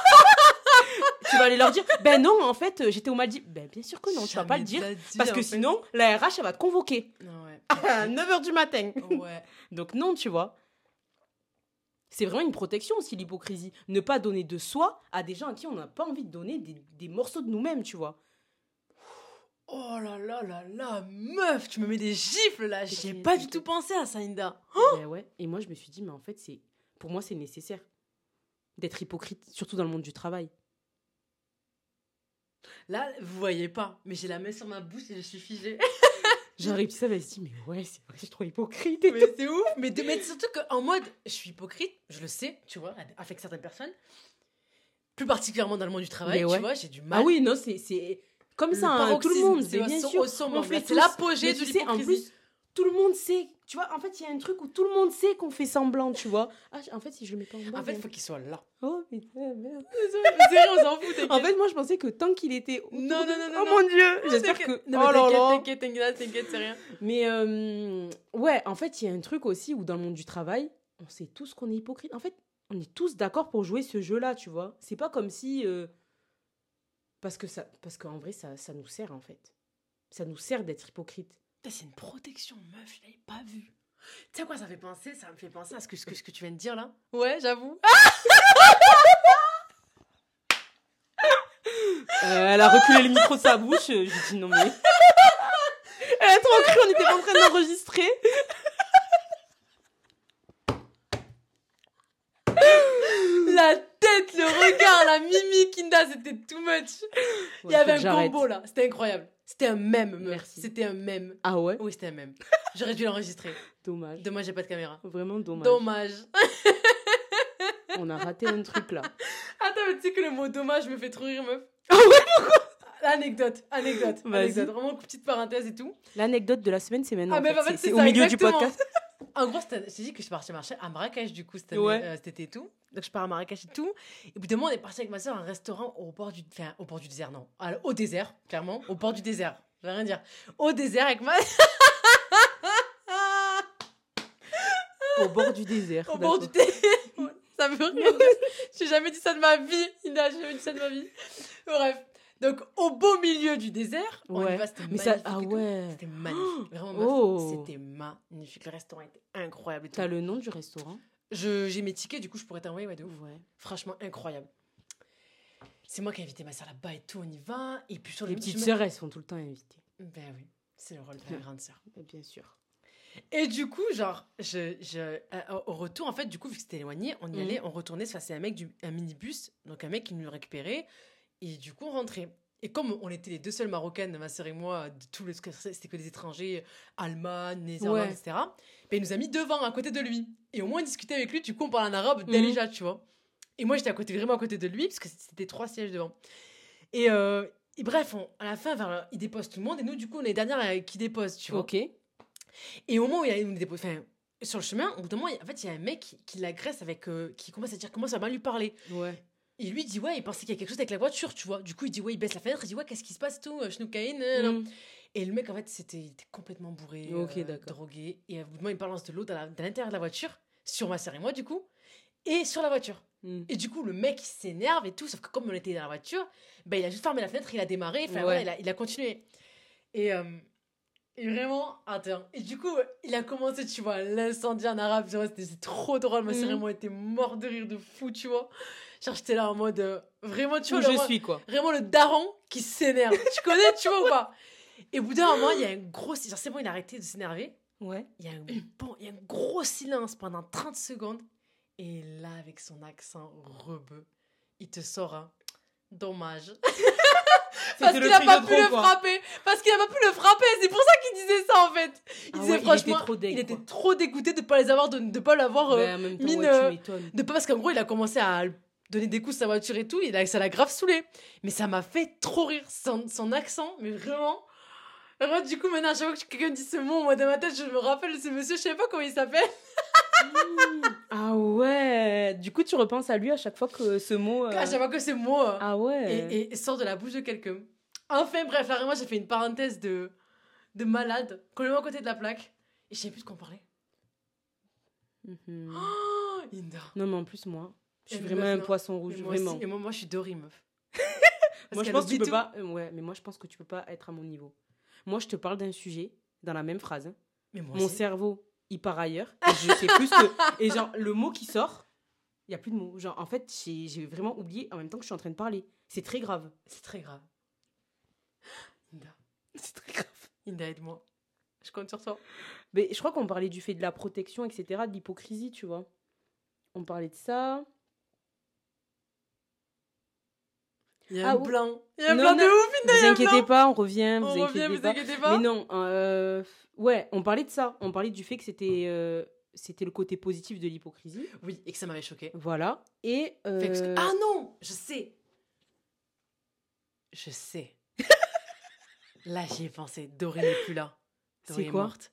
[LAUGHS] tu vas aller leur dire, ben non, en fait euh, j'étais aux Maldives. Ben bien sûr que non, tu vas pas le dire. Jamais de la dire, Parce en que fait. sinon, la RH, elle va te convoquer Ouais. [LAUGHS] à 9h du matin. ouais. Donc non, tu vois. C'est vraiment une protection aussi, l'hypocrisie. Ne pas donner de soi à des gens à qui on n'a pas envie de donner des, des morceaux de nous-mêmes, tu vois. Oh là là là là, meuf, tu me mets des gifles là. J'ai T'inquiète, pas du tout pensé à ça, Inda. Ben ouais. Et moi, je me suis dit, mais en fait, c'est pour moi, c'est nécessaire d'être hypocrite, surtout dans le monde du travail. Là, vous voyez pas, mais j'ai la main sur ma bouche et je suis figée. [LAUGHS] Réussi ça, elle se dit, mais ouais, c'est vrai, je suis trop hypocrite. et mais c'est ouf. Mais, de, mais surtout qu'en mode, je suis hypocrite, je le sais, tu vois, avec certaines personnes. Plus particulièrement dans le monde du travail, Mais ouais. tu vois, j'ai du mal. Ah oui, non, c'est comme ça, hein, tout le monde, c'est bien sûr. on fait c'est l'apogée de sais, en l'hypocrisie. plus, tout le monde sait. Tu vois, en fait, il y a un truc où tout le monde sait qu'on fait semblant, tu vois. Ah, en fait, si je le mets pas en bas. En fait, il faut qu'il soit là. Oh, putain, merde. [LAUGHS] vrai, on s'en fout. En fait, moi, je pensais que tant qu'il était. Non, non, non, non, Oh mon dieu, j'espère que. Non, oh là t'inquiète, là. t'inquiète, t'inquiète, t'inquiète, c'est rien. Mais euh, ouais, en fait, il y a un truc aussi où dans le monde du travail, on sait tous qu'on est hypocrite. En fait, on est tous d'accord pour jouer ce jeu-là, tu vois. C'est pas comme si. euh, Parce que ça, parce qu'en vrai, ça, ça nous sert, en fait. Ça nous sert d'être hypocrite. C'est une protection, meuf, je l'avais pas vu. Tu sais quoi ça fait penser? Ça me fait penser à ce que, ce que, ce que tu viens de dire là. Ouais, j'avoue. [LAUGHS] Euh, elle a reculé le micro de sa bouche. J'ai dit non, mais. Elle a trop cru, on était pas en train d'enregistrer. La tête, le regard, la mimique, Inda, c'était too much. Il y avait un combo là, c'était incroyable. C'était un mème, meuf. Merci. C'était un mème. Ah ouais? Oui, c'était un mème. J'aurais dû l'enregistrer. Dommage. Dommage, j'ai pas de caméra. Vraiment dommage. Dommage. On a raté un truc là. Attends, mais tu sais que le mot dommage me fait trop rire, meuf. Ah ouais Anecdote, anecdote, Vas-y. anecdote. Vraiment, petite parenthèse et tout. L'anecdote de la semaine, c'est maintenant. Ah, mais en fait, C'est- c'est c'est au milieu exactement. du podcast. En gros, c'était- t'ai dit que je suis partie marcher à Marrakech, du coup, année, Ouais. euh, tout. Donc, je pars à Marrakech et tout. Et puis, de moi, on est parti avec ma soeur à un restaurant au bord du, enfin, au bord du désert, non. Au désert, clairement. Au bord du désert. Je vais rien dire. Au désert avec ma. Au bord du désert. [LAUGHS] au bord du désert. [LAUGHS] ça me rien dire. [LAUGHS] J'ai jamais dit ça de ma vie. Ina, j'ai jamais dit ça de ma vie. Bref. Donc, au beau milieu du désert, on y va, c'était ça. magnifique Ah ouais. C'était magnifique. [GASPS] Vraiment, Oh. c'était magnifique. Le restaurant était incroyable. T'as le nom du restaurant? Je- J'ai mes tickets, du coup, je pourrais t'envoyer, ouais, de ouf. Ouais. Franchement, incroyable. C'est moi qui ai invité ma soeur là-bas et tout, on y va. Et puis sur Les le petites sœurs, elles sont tout le temps invitées. Ben oui, c'est le rôle de la grande sœur. Mais Bien sûr. Et du coup, genre, je, je, euh, au retour, en fait, du coup, vu que c'était éloigné, on y Mhm. allait, on retournait, ça c'est un mec du un minibus, donc un mec qui nous récupérait, et du coup, on rentrait. Et comme on était les deux seules marocaines, ma sœur et moi, de tout le c'était que des étrangers, allemands, néerlandais, Ouais. etc. Ben, il nous a mis devant, à côté de lui. Et au moins, discuter avec lui, du coup, on parle en arabe Mhm. déjà, tu vois. Et moi, j'étais à côté, vraiment à côté de lui, parce que c'était trois sièges devant. Et, euh, et bref, on- à la fin, vers- il dépose tout le monde, et nous, du coup, on est les dernières qui déposent, tu vois. Ok. Et au moment où il, nous dépose, enfin, sur le chemin, au bout d'un moment, en fait, il y a un mec qui, qui l'agresse avec. euh, qui commence à dire comment ça va lui parler. Ouais. Et lui, il dit, ouais, il pensait qu'il y a quelque chose avec la voiture, tu vois. Du coup, il dit, ouais, il baisse la fenêtre, il dit, ouais, qu'est-ce qui se passe, tout, euh, Schnoukaïn, euh. Mm. Et le mec, en fait, c'était il était complètement bourré, Ok, euh, drogué. Et à moment, il balance de l'eau dans l'intérieur de la voiture, sur ma sœur et moi, du coup, et sur la voiture. Mm. Et du coup, le mec, il s'énerve et tout, sauf que comme on était dans la voiture, ben, il a juste fermé la fenêtre, il a démarré, enfin, Ouais. voilà, il, a, il a continué. Et, euh, et vraiment, attends. Et du coup, il a commencé, tu vois, l'incendie en arabe, c'était trop drôle. Ma sœur et Mhm. moi, était morts de rire de fou, tu vois. Genre, j'étais là en mode, euh, vraiment, tu vois, je le- suis, quoi. vraiment le daron qui s'énerve. [LAUGHS] tu connais, tu vois ou pas? Et au bout d'un [LAUGHS] moment, il y a un gros. Genre, c'est bon, il a arrêté de s'énerver. Ouais. Il y, a un bon, il y a un gros silence pendant 30 secondes. Et là, avec son accent rebeu, il te sort un dommage. [LAUGHS] Parce qu'il le a truc pas de pu le quoi. frapper. Parce qu'il a pas pu le frapper. C'est pour ça qu'il disait ça, en fait. Il Ah disait ouais, il franchement. était trop deg, il était trop dégoûté de pas les avoir, de ne pas l'avoir. euh, Ben, mine, ouais, euh, de pas parce qu'en gros, il a commencé à donner des coups à sa voiture et tout. Et là, ça l'a grave saoulé. Mais ça m'a fait trop rire. Son, son accent, mais vraiment. Alors, du coup, maintenant, à chaque fois que quelqu'un dit ce mot, moi, dans ma tête, je me rappelle ce monsieur, je sais pas comment il s'appelle. [LAUGHS] Ah ouais. Du coup, tu repenses à lui à chaque fois que ce mot. euh, À chaque fois que ce mot. euh, Ah ouais. et, et sort de la bouche de quelqu'un. Enfin, bref, là, moi, j'ai fait une parenthèse de, de malade, complètement à côté de la plaque. Et je savais plus de quoi on parlait. Mhm. [GASPS] Oh, Inda. Non, mais en plus, moi, je suis vraiment un poisson rouge, moi, vraiment. aussi, et moi, moi, je suis Dory, meuf. [LAUGHS] Moi, je pense que tu peux tout. pas. euh, Ouais, mais moi, je pense que tu peux pas être à mon niveau. Moi, je te parle d'un sujet dans la même phrase. hein. Mais moi Mon aussi. cerveau, il part ailleurs. Et je sais plus que. [LAUGHS] Et genre, le mot qui sort, il y a plus de mots. Genre, en fait, j'ai j'ai vraiment oublié en même temps que je suis en train de parler. C'est très grave. C'est très grave. Inda. [LAUGHS] C'est très grave. Inda, aide-moi. Je compte sur toi. Mais je crois qu'on parlait du fait de la protection, etc., de l'hypocrisie, tu vois. On parlait de ça. Il y a Ah, un blanc. Il y a un Non, blanc non, de ouf, Vous inquiétez pas, on revient, vous On inquiétez revient, vous pas. inquiétez pas. Mais non, euh, ouais, on parlait de ça. On parlait du fait que c'était euh, c'était le côté positif de l'hypocrisie. Oui, et que ça m'avait choqué. Voilà. Et. euh, que- Ah non, je sais. Je sais. [LAUGHS] là, j'y ai pensé. Dory n'est plus là. C'est est quoi? morte.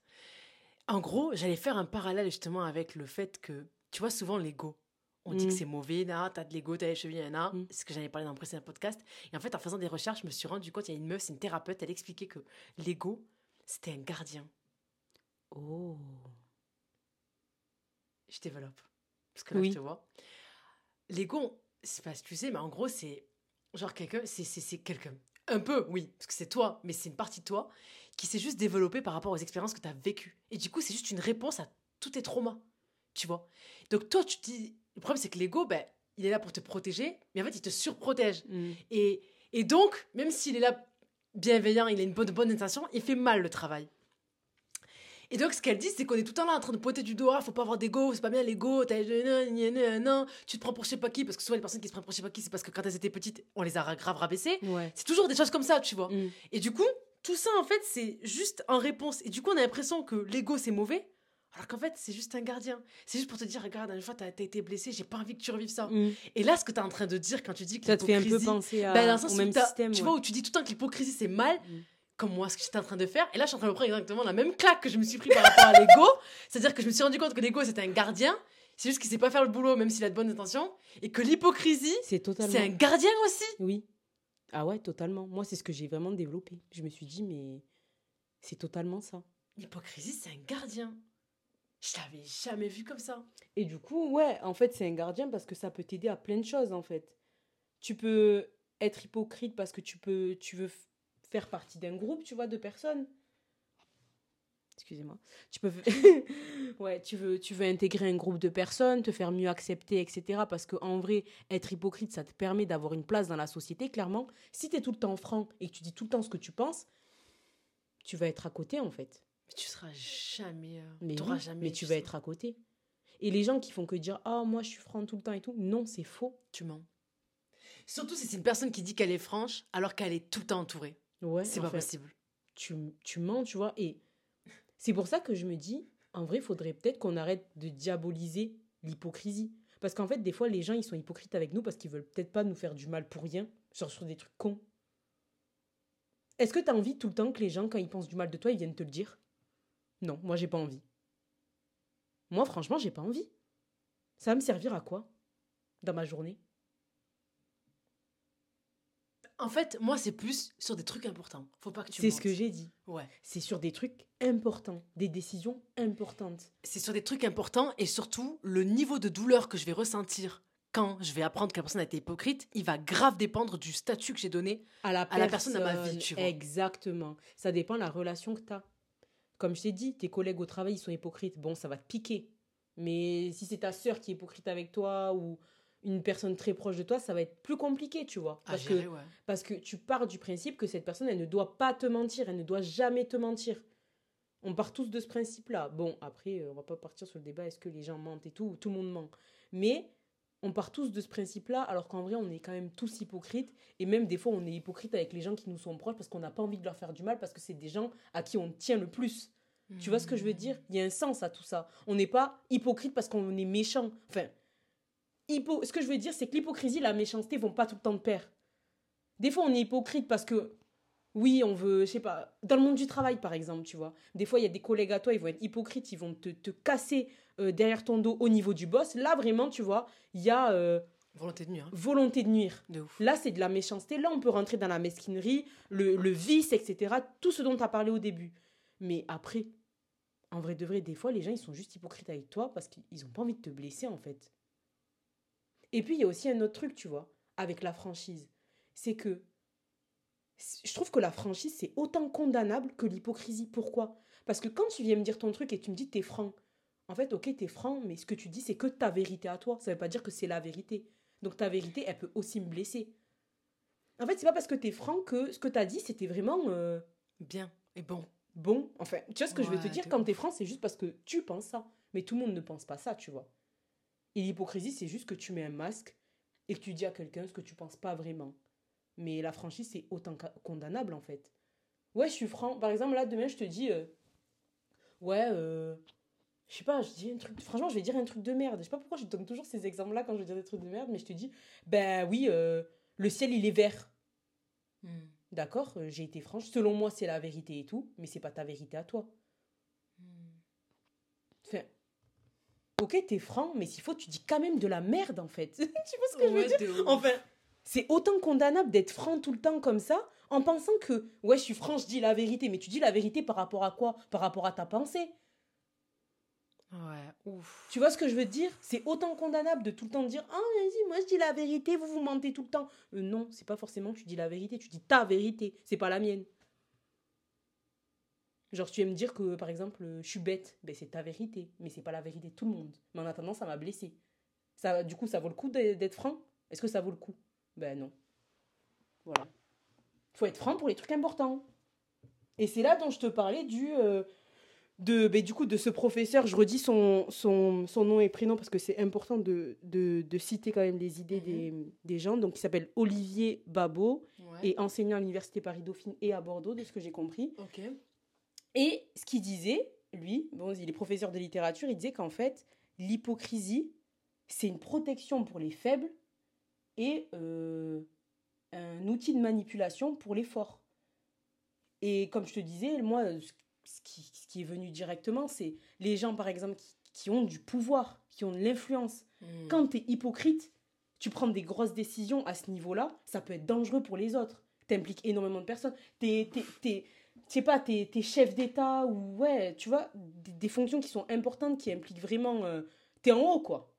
En gros, j'allais faire un parallèle justement avec le fait que, tu vois, souvent l'ego. On dit Mm. que c'est mauvais, là, t'as de l'ego, t'as les chevilles, là, Mm. c'est ce que j'avais parlé dans le précédent podcast. Et en fait, en faisant des recherches, je me suis rendu compte, il y a une meuf, c'est une thérapeute, elle expliquait que l'ego, c'était un gardien. Oh. Je développe. Parce que là, Oui. je te vois. L'ego, c'est pas si tu sais, mais en gros, c'est genre quelqu'un, c'est, c'est, c'est quelqu'un. Un peu, oui, parce que c'est toi, mais c'est une partie de toi qui s'est juste développée par rapport aux expériences que tu as vécues. Et du coup, c'est juste une réponse à tous tes traumas. Tu vois Donc, toi, tu te dis. Le problème, c'est que l'ego, ben, il est là pour te protéger, mais en fait, il te surprotège. Mm. Et, et donc, même s'il est là bienveillant, il a une bonne, bonne intention, il fait mal le travail. Et donc, ce qu'elle dit, c'est qu'on est tout le temps là en train de pointer du doigt, faut pas avoir d'ego, c'est pas bien l'ego, tu te prends pour je sais pas qui, parce que souvent les personnes qui se prennent pour je sais pas qui, c'est parce que quand elles étaient petites, on les a ra- grave rabaissées. Ouais. C'est toujours des choses comme ça, tu vois. Mm. Et du coup, tout ça, en fait, c'est juste en réponse. Et du coup, on a l'impression que l'ego, c'est mauvais, alors qu'en fait, c'est juste un gardien. C'est juste pour te dire, regarde, une fois, t'as été blessé, j'ai pas envie que tu revives ça. Mm. Et là, ce que t'es en train de dire quand tu dis que Ça te fait un peu penser à, ben, dans le sens au même système. Tu ouais. vois, où tu dis tout le temps que l'hypocrisie, c'est mal, Mm. comme moi, ce que j'étais en train de faire. Et là, je suis en train de me prendre exactement la même claque que je me suis pris par rapport à l'ego. [LAUGHS] C'est-à-dire que je me suis rendu compte que l'ego, c'était un gardien. C'est juste qu'il sait pas faire le boulot, même s'il a de bonnes intentions. Et que l'hypocrisie, C'est totalement. c'est un gardien aussi. Oui. Ah ouais, totalement. Moi, c'est ce que j'ai vraiment développé. Je me suis dit, mais c'est totalement ça. L'hypocrisie, c'est un gardien. Je l'avais jamais vu comme ça. Et du coup, ouais, en fait, c'est un gardien parce que ça peut t'aider à plein de choses, en fait. Tu peux être hypocrite parce que tu peux, tu veux faire partie d'un groupe, tu vois, de personnes. Excusez-moi. Tu peux, [LAUGHS] ouais, tu veux, tu veux intégrer un groupe de personnes, te faire mieux accepter, etc. Parce que en vrai, être hypocrite, ça te permet d'avoir une place dans la société, clairement. Si tu es tout le temps franc et que tu dis tout le temps ce que tu penses, tu vas être à côté, en fait. Mais tu seras jamais. euh, Mais, t'auras oui, jamais. mais tu vas être à côté. Et les gens qui font que dire Ah, moi je suis franc tout le temps et tout, non, c'est faux. Tu mens. Surtout si c'est une personne qui dit qu'elle est franche alors qu'elle est tout le temps entourée. Ouais, C'est pas fait, possible. Tu, tu mens, tu vois. Et c'est pour ça que je me dis En vrai, il faudrait peut-être qu'on arrête de diaboliser l'hypocrisie. Parce qu'en fait, des fois, les gens, ils sont hypocrites avec nous parce qu'ils veulent peut-être pas nous faire du mal pour rien, genre sur des trucs cons. Est-ce que tu as envie tout le temps que les gens, quand ils pensent du mal de toi, ils viennent te le dire? Non, moi, j'ai pas envie. Moi, franchement, j'ai pas envie. Ça va me servir à quoi Dans ma journée? En fait, moi, c'est plus sur des trucs importants. Faut pas que tu C'est ce que j'ai dit. Ouais. C'est sur des trucs importants, des décisions importantes. C'est sur des trucs importants et surtout, le niveau de douleur que je vais ressentir quand je vais apprendre que la personne a été hypocrite, il va grave dépendre du statut que j'ai donné. à la, à personne dans ma vie, tu vois. Exactement. Ça dépend de la relation que tu as. Comme je t'ai dit, tes collègues au travail, ils sont hypocrites. Bon, ça va te piquer. Mais si c'est ta sœur qui est hypocrite avec toi ou une personne très proche de toi, ça va être plus compliqué, tu vois. Parce, gérer, que, ouais. parce que tu pars du principe que cette personne, elle ne doit pas te mentir. Elle ne doit jamais te mentir. On part tous de ce principe-là. Bon, après, euh, on va pas partir sur le débat est-ce que les gens mentent et tout, ou tout le monde ment. Mais on part tous de ce principe-là, alors qu'en vrai, on est quand même tous hypocrites. Et même des fois, on est hypocrite avec les gens qui nous sont proches parce qu'on n'a pas envie de leur faire du mal, parce que c'est des gens à qui on tient le plus. Tu vois ce que je veux dire? Il y a un sens à tout ça. On n'est pas hypocrite parce qu'on est méchant. Enfin, hypo... ce que je veux dire, c'est que l'hypocrisie et la méchanceté vont pas tout le temps de pair. Des fois, on est hypocrite parce que, oui, on veut, je sais pas, dans le monde du travail, par exemple, tu vois. Des fois, il y a des collègues à toi, ils vont être hypocrites, ils vont te, te casser euh, derrière ton dos au niveau du boss. Là, vraiment, tu vois, il y a euh, Volonté de nuire. volonté de nuire. De ouf. Là, c'est de la méchanceté. Là, on peut rentrer dans la mesquinerie, le, le vice, etc. Tout ce dont tu as parlé au début. Mais après, en vrai de vrai, des fois, les gens, ils sont juste hypocrites avec toi parce qu'ils n'ont pas envie de te blesser, en fait. Et puis, il y a aussi un autre truc, tu vois, avec la franchise. C'est que je trouve que la franchise, c'est autant condamnable que l'hypocrisie. Pourquoi? Parce que quand tu viens me dire ton truc et tu me dis que t'es franc, en fait, ok, t'es franc, mais ce que tu dis, c'est que ta vérité à toi. Ça veut pas dire que c'est la vérité. Donc ta vérité, elle peut aussi me blesser. En fait, c'est pas parce que t'es franc que ce que t'as dit, c'était vraiment euh, Bien. Et bon. bon. Enfin, tu vois ce que je veux te dire? Quand t'es franc, c'est juste parce que tu penses ça. Mais tout le monde ne pense pas ça, tu vois. Et l'hypocrisie, c'est juste que tu mets un masque et que tu dis à quelqu'un ce que tu penses pas vraiment. Mais la franchise, c'est autant condamnable, en fait. Ouais, je suis franc. Par exemple, là, demain, je te dis... euh, ouais, euh, je sais pas, je dis un truc... Franchement, je vais dire un truc de merde. Je sais pas pourquoi je donne toujours ces exemples-là quand je veux dire des trucs de merde, mais je te dis, ben oui, euh, le ciel, il est vert. Hmm. D'accord, euh, j'ai été franche. Selon moi, c'est la vérité et tout, mais c'est pas ta vérité à toi. Hmm. Enfin, ok, t'es franc, mais s'il faut, tu dis quand même de la merde, en fait. [LAUGHS] tu vois ce que je veux dire. Enfin, c'est autant condamnable d'être franc tout le temps comme ça, en pensant que, ouais, je suis franc, je dis la vérité, mais tu dis la vérité par rapport à quoi? Par rapport à ta pensée. Ouais, ouf. Tu vois ce que je veux dire? C'est autant condamnable de tout le temps dire Ah, vas-y, moi je dis la vérité, vous vous mentez tout le temps. Euh, non, c'est pas forcément que tu dis la vérité, tu dis ta vérité, c'est pas la mienne. Genre, tu aimes me dire que, par exemple, euh, je suis bête, ben, c'est ta vérité, mais c'est pas la vérité de tout le monde. Mais en attendant, ça m'a blessé. Ça, du coup, ça vaut le coup d'être franc? Est-ce que ça vaut le coup? Ben non. Voilà. Faut être franc pour les trucs importants. Et c'est là dont je te parlais du. euh, de, ben, du coup, de ce professeur, je redis son, son, son nom et prénom parce que c'est important de, de, de citer quand même les idées Mhm. des, des gens. Donc, il s'appelle Olivier Babot Ouais. et enseignant à l'université Paris-Dauphine et à Bordeaux, de ce que j'ai compris. Et ce qu'il disait, lui, bon, il est professeur de littérature, il disait qu'en fait, l'hypocrisie, c'est une protection pour les faibles et euh, un outil de manipulation pour les forts. Et comme je te disais, moi, ce qui, ce qui est venu directement, c'est les gens, par exemple, qui, qui ont du pouvoir, qui ont de l'influence. Hmm. Quand tu es hypocrite, tu prends des grosses décisions à ce niveau-là, ça peut être dangereux pour les autres. T'impliques énormément de personnes. T'es, t'es, t'es- pas, t'es, t'es chef d'État ou, ouais, tu vois, des, des fonctions qui sont importantes, qui impliquent vraiment... euh, t'es en haut, quoi.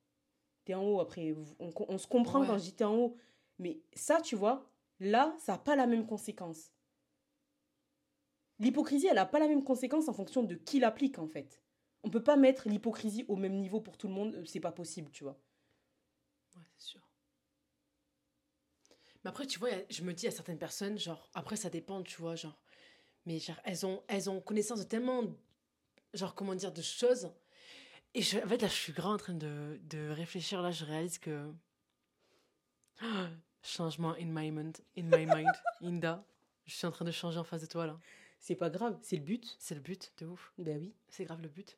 T'es en haut, après, on, on se comprend Ouais. quand je dis t'es en haut. Mais ça, tu vois, là, ça n'a pas la même conséquence. L'hypocrisie, elle n'a pas la même conséquence en fonction de qui l'applique, en fait. On peut pas mettre l'hypocrisie au même niveau pour tout le monde, euh, c'est pas possible, tu vois. Ouais, c'est sûr. Mais après, tu vois, je me dis à certaines personnes, genre, après, ça dépend, tu vois, genre, mais genre, elles ont, elles ont connaissance de tellement genre, comment dire, de choses. Et je, en fait, là, je suis grand en train de, de réfléchir. Là, je réalise que. [GASPS] Changement in my mind, in my mind, Inda. Je suis en train de changer en face de toi, là. C'est pas grave, c'est le but. C'est le but, de ouf. Ben oui. C'est grave le but.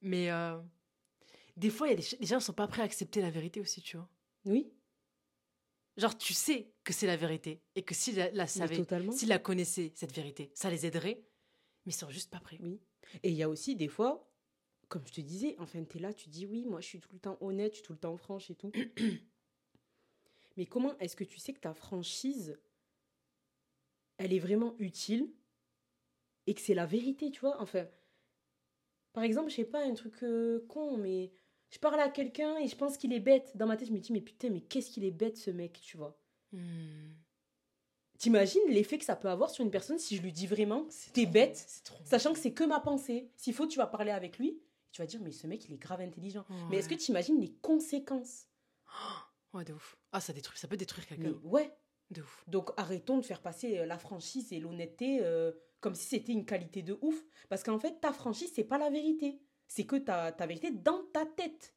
Mais euh, des fois, il y a des, les gens ne sont pas prêts à accepter la vérité aussi, tu vois. Oui, Genre, tu sais que c'est la vérité et que s'ils la, savaient, s'ils la connaissaient, cette vérité, ça les aiderait, mais ils sont juste pas prêts. Oui. Et il y a aussi des fois, comme je te disais, enfin, tu es là, tu dis oui, moi je suis tout le temps honnête, je suis tout le temps franche et tout. [COUGHS] Mais comment est-ce que tu sais que ta franchise, elle est vraiment utile et que c'est la vérité, tu vois Enfin, par exemple, je sais pas, un truc euh, con, mais je parle à quelqu'un et je pense qu'il est bête. Dans ma tête, je me dis, mais putain, mais qu'est-ce qu'il est bête ce mec, tu vois Hmm. T'imagines l'effet que ça peut avoir sur une personne si je lui dis vraiment, t'es bête, trop Sachant que c'est que ma pensée. S'il faut, tu vas parler avec lui. Tu vas dire, mais ce mec, il est grave intelligent. Mais est-ce que Ouais. tu imagines les conséquences? [GASPS] Ouais, de ouf. Ah, ça détruit, ça peut détruire quelqu'un. ouais. De ouf. Donc arrêtons de faire passer euh, la franchise et l'honnêteté euh, comme si c'était une qualité de ouf. Parce qu'en fait, ta franchise, c'est pas la vérité. C'est que ta, ta vérité dans ta tête.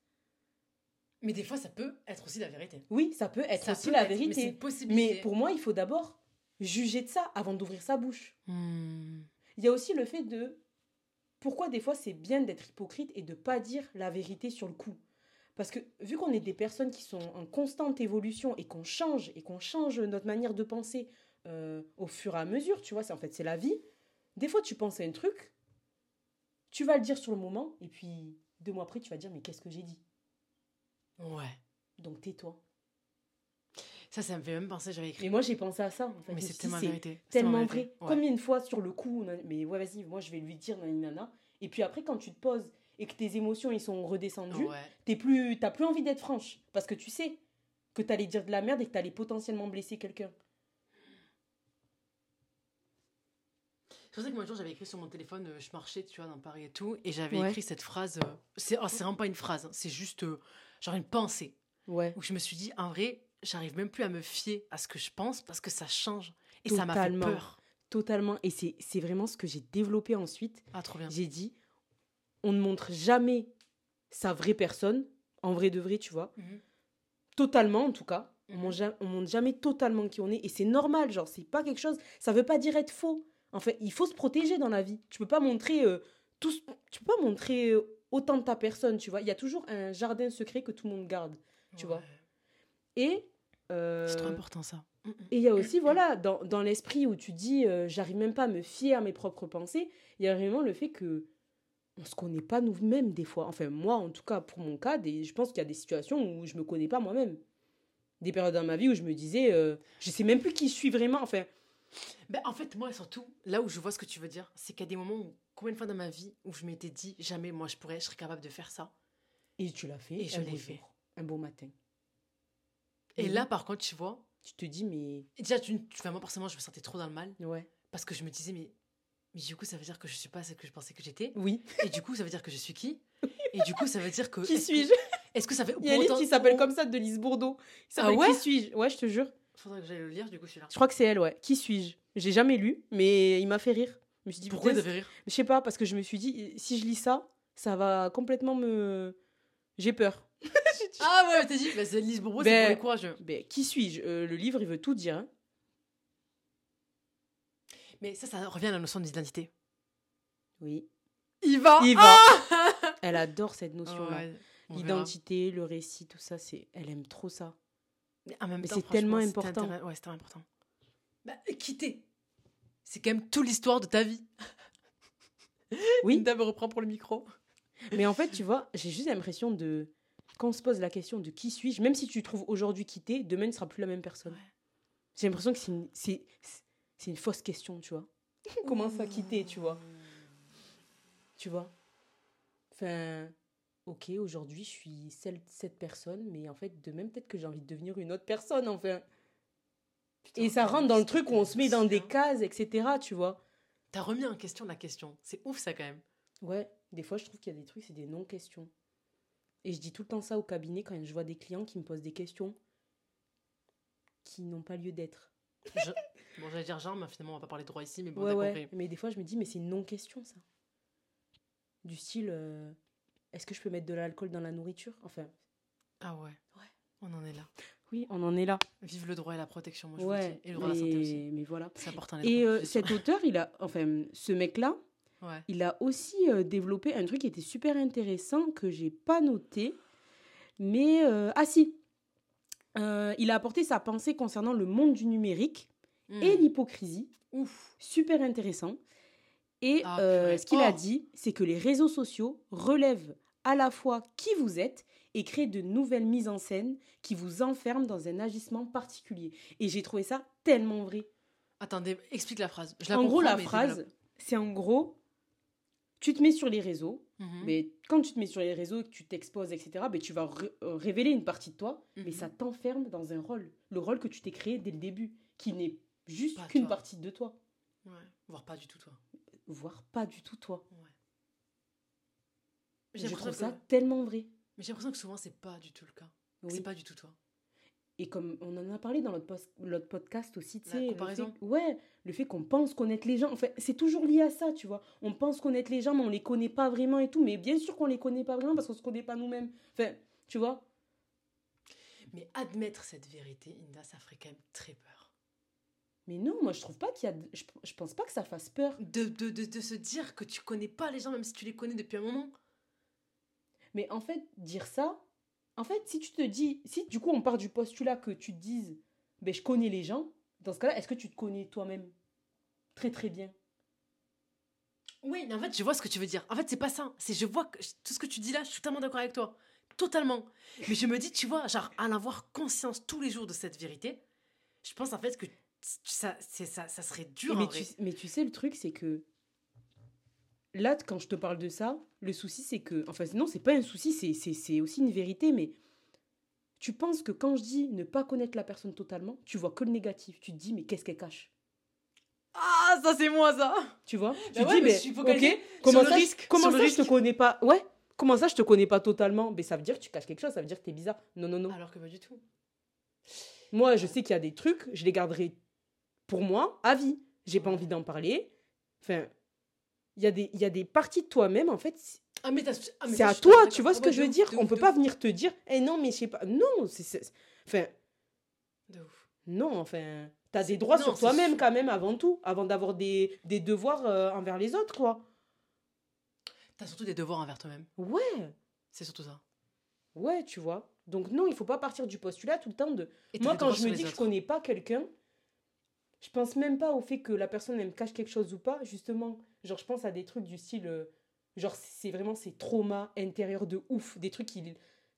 Mais des fois, ça peut être aussi la vérité. Oui, ça peut être Ça aussi peut la être, vérité. Mais pour moi, il faut d'abord juger de ça avant d'ouvrir sa bouche. Hmm. Il y a aussi le fait de pourquoi des fois c'est bien d'être hypocrite et de pas dire la vérité sur le coup. Parce que vu qu'on est des personnes qui sont en constante évolution et qu'on change et qu'on change notre manière de penser euh, au fur et à mesure, tu vois, c'est en fait c'est la vie. Des fois tu penses à un truc, tu vas le dire sur le moment et puis deux mois après tu vas dire mais qu'est-ce que j'ai dit? Ouais. Donc tais-toi. Ça, ça me fait même penser, j'avais écrit. Mais moi j'ai pensé à ça. En fait. Mais c'est tellement vérité. Tellement vrai. Ouais. Combien de fois sur le coup, on a- mais ouais, vas-y, moi je vais lui dire nani, nana. Et puis après, quand tu te poses et que tes émotions ils sont redescendues, Ouais. t'es plus, t'as plus envie d'être franche parce que tu sais que t'allais dire de la merde et que t'allais potentiellement blesser quelqu'un. C'est pour ça que moi, un jour, j'avais écrit sur mon téléphone, euh, je marchais, tu vois, dans Paris et tout, et j'avais Ouais. écrit cette phrase. euh, c'est oh, vraiment pas une phrase, hein, c'est juste euh, genre une pensée. Ouais. Où je me suis dit, en vrai, j'arrive même plus à me fier à ce que je pense parce que ça change. Et ça m'a fait peur. Totalement. Et c'est, vraiment ce que j'ai développé ensuite. Ah, trop bien. J'ai dit, on ne montre jamais sa vraie personne, en vrai de vrai, tu vois. Mhm. Totalement, en tout cas. On Mhm. montre ja- on montre jamais totalement qui on est. Et c'est normal, genre, c'est pas quelque chose. Ça veut pas dire être faux. En fait, il faut se protéger dans la vie. Tu peux pas montrer euh, tout. Tu peux pas montrer euh, autant de ta personne, tu vois. Il y a toujours un jardin secret que tout le monde garde. tu vois. Et. euh, C'est trop important ça. Et il y a aussi, voilà, dans, dans l'esprit où tu dis, euh, j'arrive même pas à me fier à mes propres pensées, il y a vraiment le fait que on se connaît pas nous-mêmes des fois. Enfin, moi, en tout cas, pour mon cas, des, je pense qu'il y a des situations où je me connais pas moi-même. Des périodes dans ma vie où je me disais, euh, je sais même plus qui je suis vraiment. Enfin, Ben, en fait, moi, surtout, là où je vois ce que tu veux dire, c'est qu'il y a des moments où, combien de fois dans ma vie, où je m'étais dit, jamais moi je pourrais, je serais capable de faire ça? et tu l'as fait. Et je l'ai fait. jour, un beau matin. Et là, par contre, tu vois, Tu te dis, mais. déjà, tu, tu, moi, forcément, je me sentais trop dans le mal Ouais. parce que je me disais, mais, mais du coup, ça veut dire que je suis pas ce que je pensais que j'étais. Oui. Et du coup, ça veut dire que je suis qui? Et du coup, ça veut dire que. [LAUGHS] Qui suis-je? Est-ce que ça fait. Il y a un livre qui s'appelle comme ça de Lise Bourdeau. Il Ah ouais? Qui suis-je? Ouais, je te jure. Faudrait que j'aille le lire, du coup, celui-là. Je crois que c'est elle, ouais. Qui suis-je? J'ai jamais lu, mais il m'a fait rire. Je me suis dit, Pourquoi putain, ça fait rire? Je sais pas, parce que je me suis dit, si je lis ça, ça va complètement me. J'ai peur. [LAUGHS] Ah ouais, t'as dit, bah, c'est Lise Bourbeau, c'est Ben- pour les courageux. Ben, qui suis-je? Euh, Le livre, il veut tout dire. hein. Mais ça, ça revient à la notion d'identité. Oui. Il va Il va. Elle adore cette notion-là. Ah Ouais. L'identité, le récit, tout ça, c'est. Elle aime trop ça. En même Mais temps, c'est tellement important. Ouais, c'était important. Bah, quitter. C'est quand même toute l'histoire de ta vie. [LAUGHS] Oui. [LAUGHS] Linda me reprend pour le micro. Mais en fait, tu vois, j'ai juste l'impression de. Quand on se pose la question de qui suis-je, même si tu trouves aujourd'hui quitté, demain ne sera plus la même personne. Ouais. J'ai l'impression que c'est une, c'est, c'est une fausse question, tu vois. Comment ça quitter, tu vois? Tu vois? Enfin, ok, aujourd'hui je suis celle, cette personne, mais en fait, demain peut-être que j'ai envie de devenir une autre personne, enfin. Putain, Et ça rentre dans le truc où on se met dans des cas. cases, etc., tu vois. T'as remis en question la question. C'est ouf, ça, quand même. Ouais, des fois je trouve qu'il y a des trucs, c'est des non-questions. Et je dis tout le temps ça au cabinet quand je vois des clients qui me posent des questions qui n'ont pas lieu d'être. Je- Bon, j'allais dire genre, mais finalement, on va pas parler droit ici, mais bon, ouais, ouais. compris. Mais des fois je me dis, mais c'est une non-question ça. Du style, euh, est-ce que je peux mettre de l'alcool dans la nourriture? Enfin, Ah ouais. Ouais. On en est là. oui, on en est là. Vive le droit et la protection, moi je vous Ouais, dis. Et le droit à la santé aussi. mais, mais voilà. C'est important. les Et droits, euh, cet auteur, il a, enfin, ce mec-là, Ouais. il a aussi euh, développé un truc qui était super intéressant que j'ai pas noté. Mais, euh, ah si, il a apporté sa pensée concernant le monde du numérique et Hmm. l'hypocrisie. Ouf. Super intéressant. Et Ah, ce qu'il a Oh. dit, c'est que les réseaux sociaux relèvent à la fois qui vous êtes et créent de nouvelles mises en scène qui vous enferment dans un agissement particulier. Et j'ai trouvé ça tellement vrai. Attendez, explique la phrase. Je la en gros, la mais phrase, c'est en gros, tu te mets sur les réseaux, Mhm. mais quand tu te mets sur les réseaux que tu t'exposes, etc., ben, tu vas euh, révéler une partie de toi, mais Mhm. ça t'enferme dans un rôle. Le rôle que tu t'es créé dès le début, qui n'est juste qu'une partie de toi, Ouais. Voire pas du tout, toi. voire pas du tout toi. Ouais. Je J'ai trouve l'impression ça que... tellement vrai. Mais j'ai l'impression que souvent, c'est pas du tout le cas. Oui. C'est pas du tout toi. Et comme on en a parlé dans notre, post- notre podcast aussi, tu sais, comparaison. fait- ouais, le fait qu'on pense connaître les gens, en fait, c'est toujours lié à ça, tu vois. On pense connaître les gens, mais on les connaît pas vraiment et tout. Mais bien sûr qu'on les connaît pas vraiment parce qu'on se connaît pas nous-mêmes. Enfin, tu vois. Mais admettre cette vérité, Inda, ça ferait quand même très peur. Mais non, moi je trouve pas qu'il y a. Je, je pense pas que ça fasse peur. De, de, de, de se dire que tu connais pas les gens, même si tu les connais depuis un moment. Mais en fait, dire ça, en fait, si tu te dis, si du coup on part du postulat que tu te dises, ben je connais les gens, dans ce cas-là, est-ce que tu te connais toi-même très très bien? Oui, mais en fait, je vois ce que tu veux dire. En fait, c'est pas ça. C'est je vois que tout ce que tu dis là, je suis totalement d'accord avec toi. Totalement. Mais je me dis, tu vois, genre, à en avoir conscience tous les jours de cette vérité, je pense en fait que ça, ça, ça serait dur mais en vrai. tu, mais tu sais, le truc, c'est que là, quand je te parle de ça, le souci, c'est que. Enfin, non, c'est pas un souci, c'est- aussi une vérité, mais tu penses que quand je dis ne pas connaître la personne totalement, tu vois que le négatif. Tu te dis, mais qu'est-ce qu'elle cache? Ah, ça c'est moi ça Tu vois? Bah Tu ouais, dis, mais mais je comment sur ça, risque, comment sur le ça je te risque. connais pas? Ouais Comment ça, je te connais pas totalement? Mais ça veut dire que tu caches quelque chose, ça veut dire que t'es bizarre. Non, non, non. Alors que pas du tout. Moi, je sais qu'il y a des trucs, je les garderai pour moi à vie. J'ai pas envie d'en parler. Enfin, il y, a des- y a des parties de toi-même, en fait, Ah, mais, ah, mais c'est à je toi, tu vois ce que Ouais, je veux ouf, dire? On ouf, peut pas ouf, venir te dire, eh non, mais je sais pas. Non, c'est. Enfin, de ouf. non, enfin. T'as des droits Non, sur toi-même quand même avant tout, avant d'avoir des, des devoirs euh, envers les autres, quoi. T'as surtout des devoirs envers toi-même. Ouais, C'est surtout ça. ouais, tu vois. Donc non, il faut pas partir du postulat tout le temps de Et Moi, quand je me dis que je autres. connais pas quelqu'un, je pense même pas au fait que la personne elle me cache quelque chose ou pas. Justement, genre je pense à des trucs du style, euh, genre c'est vraiment ces traumas intérieurs de ouf, des trucs qui,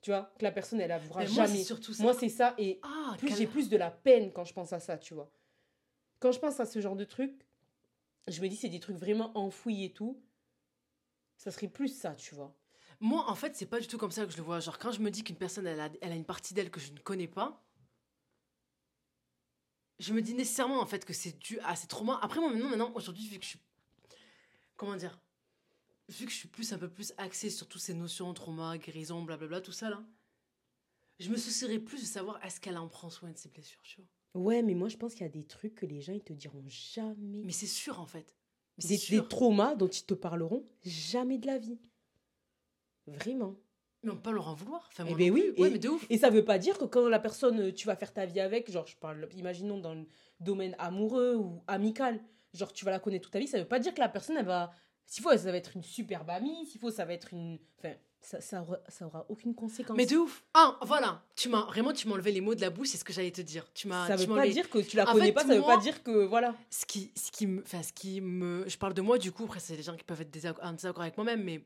tu vois, que la personne elle avouera moi, jamais. surtout ça. Moi c'est ça et ah, plus j'ai plus de la peine quand je pense à ça, tu vois. Quand je pense à ce genre de trucs, je me dis c'est des trucs vraiment enfouis et tout. Ça serait plus ça, tu vois. Moi, en fait, c'est pas du tout comme ça que je le vois. Genre, quand je me dis qu'une personne, elle a, elle a une partie d'elle que je ne connais pas, je me dis nécessairement, en fait, que c'est dû à ces traumas. Après, moi, maintenant, maintenant aujourd'hui, vu que je suis. Comment dire Vu que je suis plus, un peu plus axée sur toutes ces notions, trauma, guérison, blablabla, tout ça, là, je me soucierais plus de savoir est-ce qu'elle en prend soin de ses blessures, tu vois? Ouais, mais moi je pense qu'il y a des trucs que les gens ils te diront jamais. Mais c'est sûr, en fait. Des, c'est sûr. des traumas dont ils te parleront jamais de la vie. Vraiment. Mais on peut pas leur en vouloir. Enfin, Eh ben oui. Ouais, et- mais de ouf. Et ça veut pas dire que quand la personne, euh, tu vas faire ta vie avec, genre, je parle, imaginons dans le domaine amoureux ou amical, genre, tu vas la connaître toute ta vie, ça veut pas dire que la personne, elle va. S'il faut, ça va être une superbe amie, s'il faut, ça va être une. Enfin, ça, ça, aura, ça aura aucune conséquence. Mais de ouf. Ah, voilà. Tu m'as vraiment, tu m'as enlevé les mots de la bouche, c'est ce que j'allais te dire. Tu m'as. ça veut pas enlevé- dire que tu la En connais fait, pas, ça veut moi- pas dire que. Voilà. ce qui, ce qui me, enfin, ce qui me, je parle de moi du coup. Après, c'est des gens qui peuvent être en désaccord avec moi-même, mais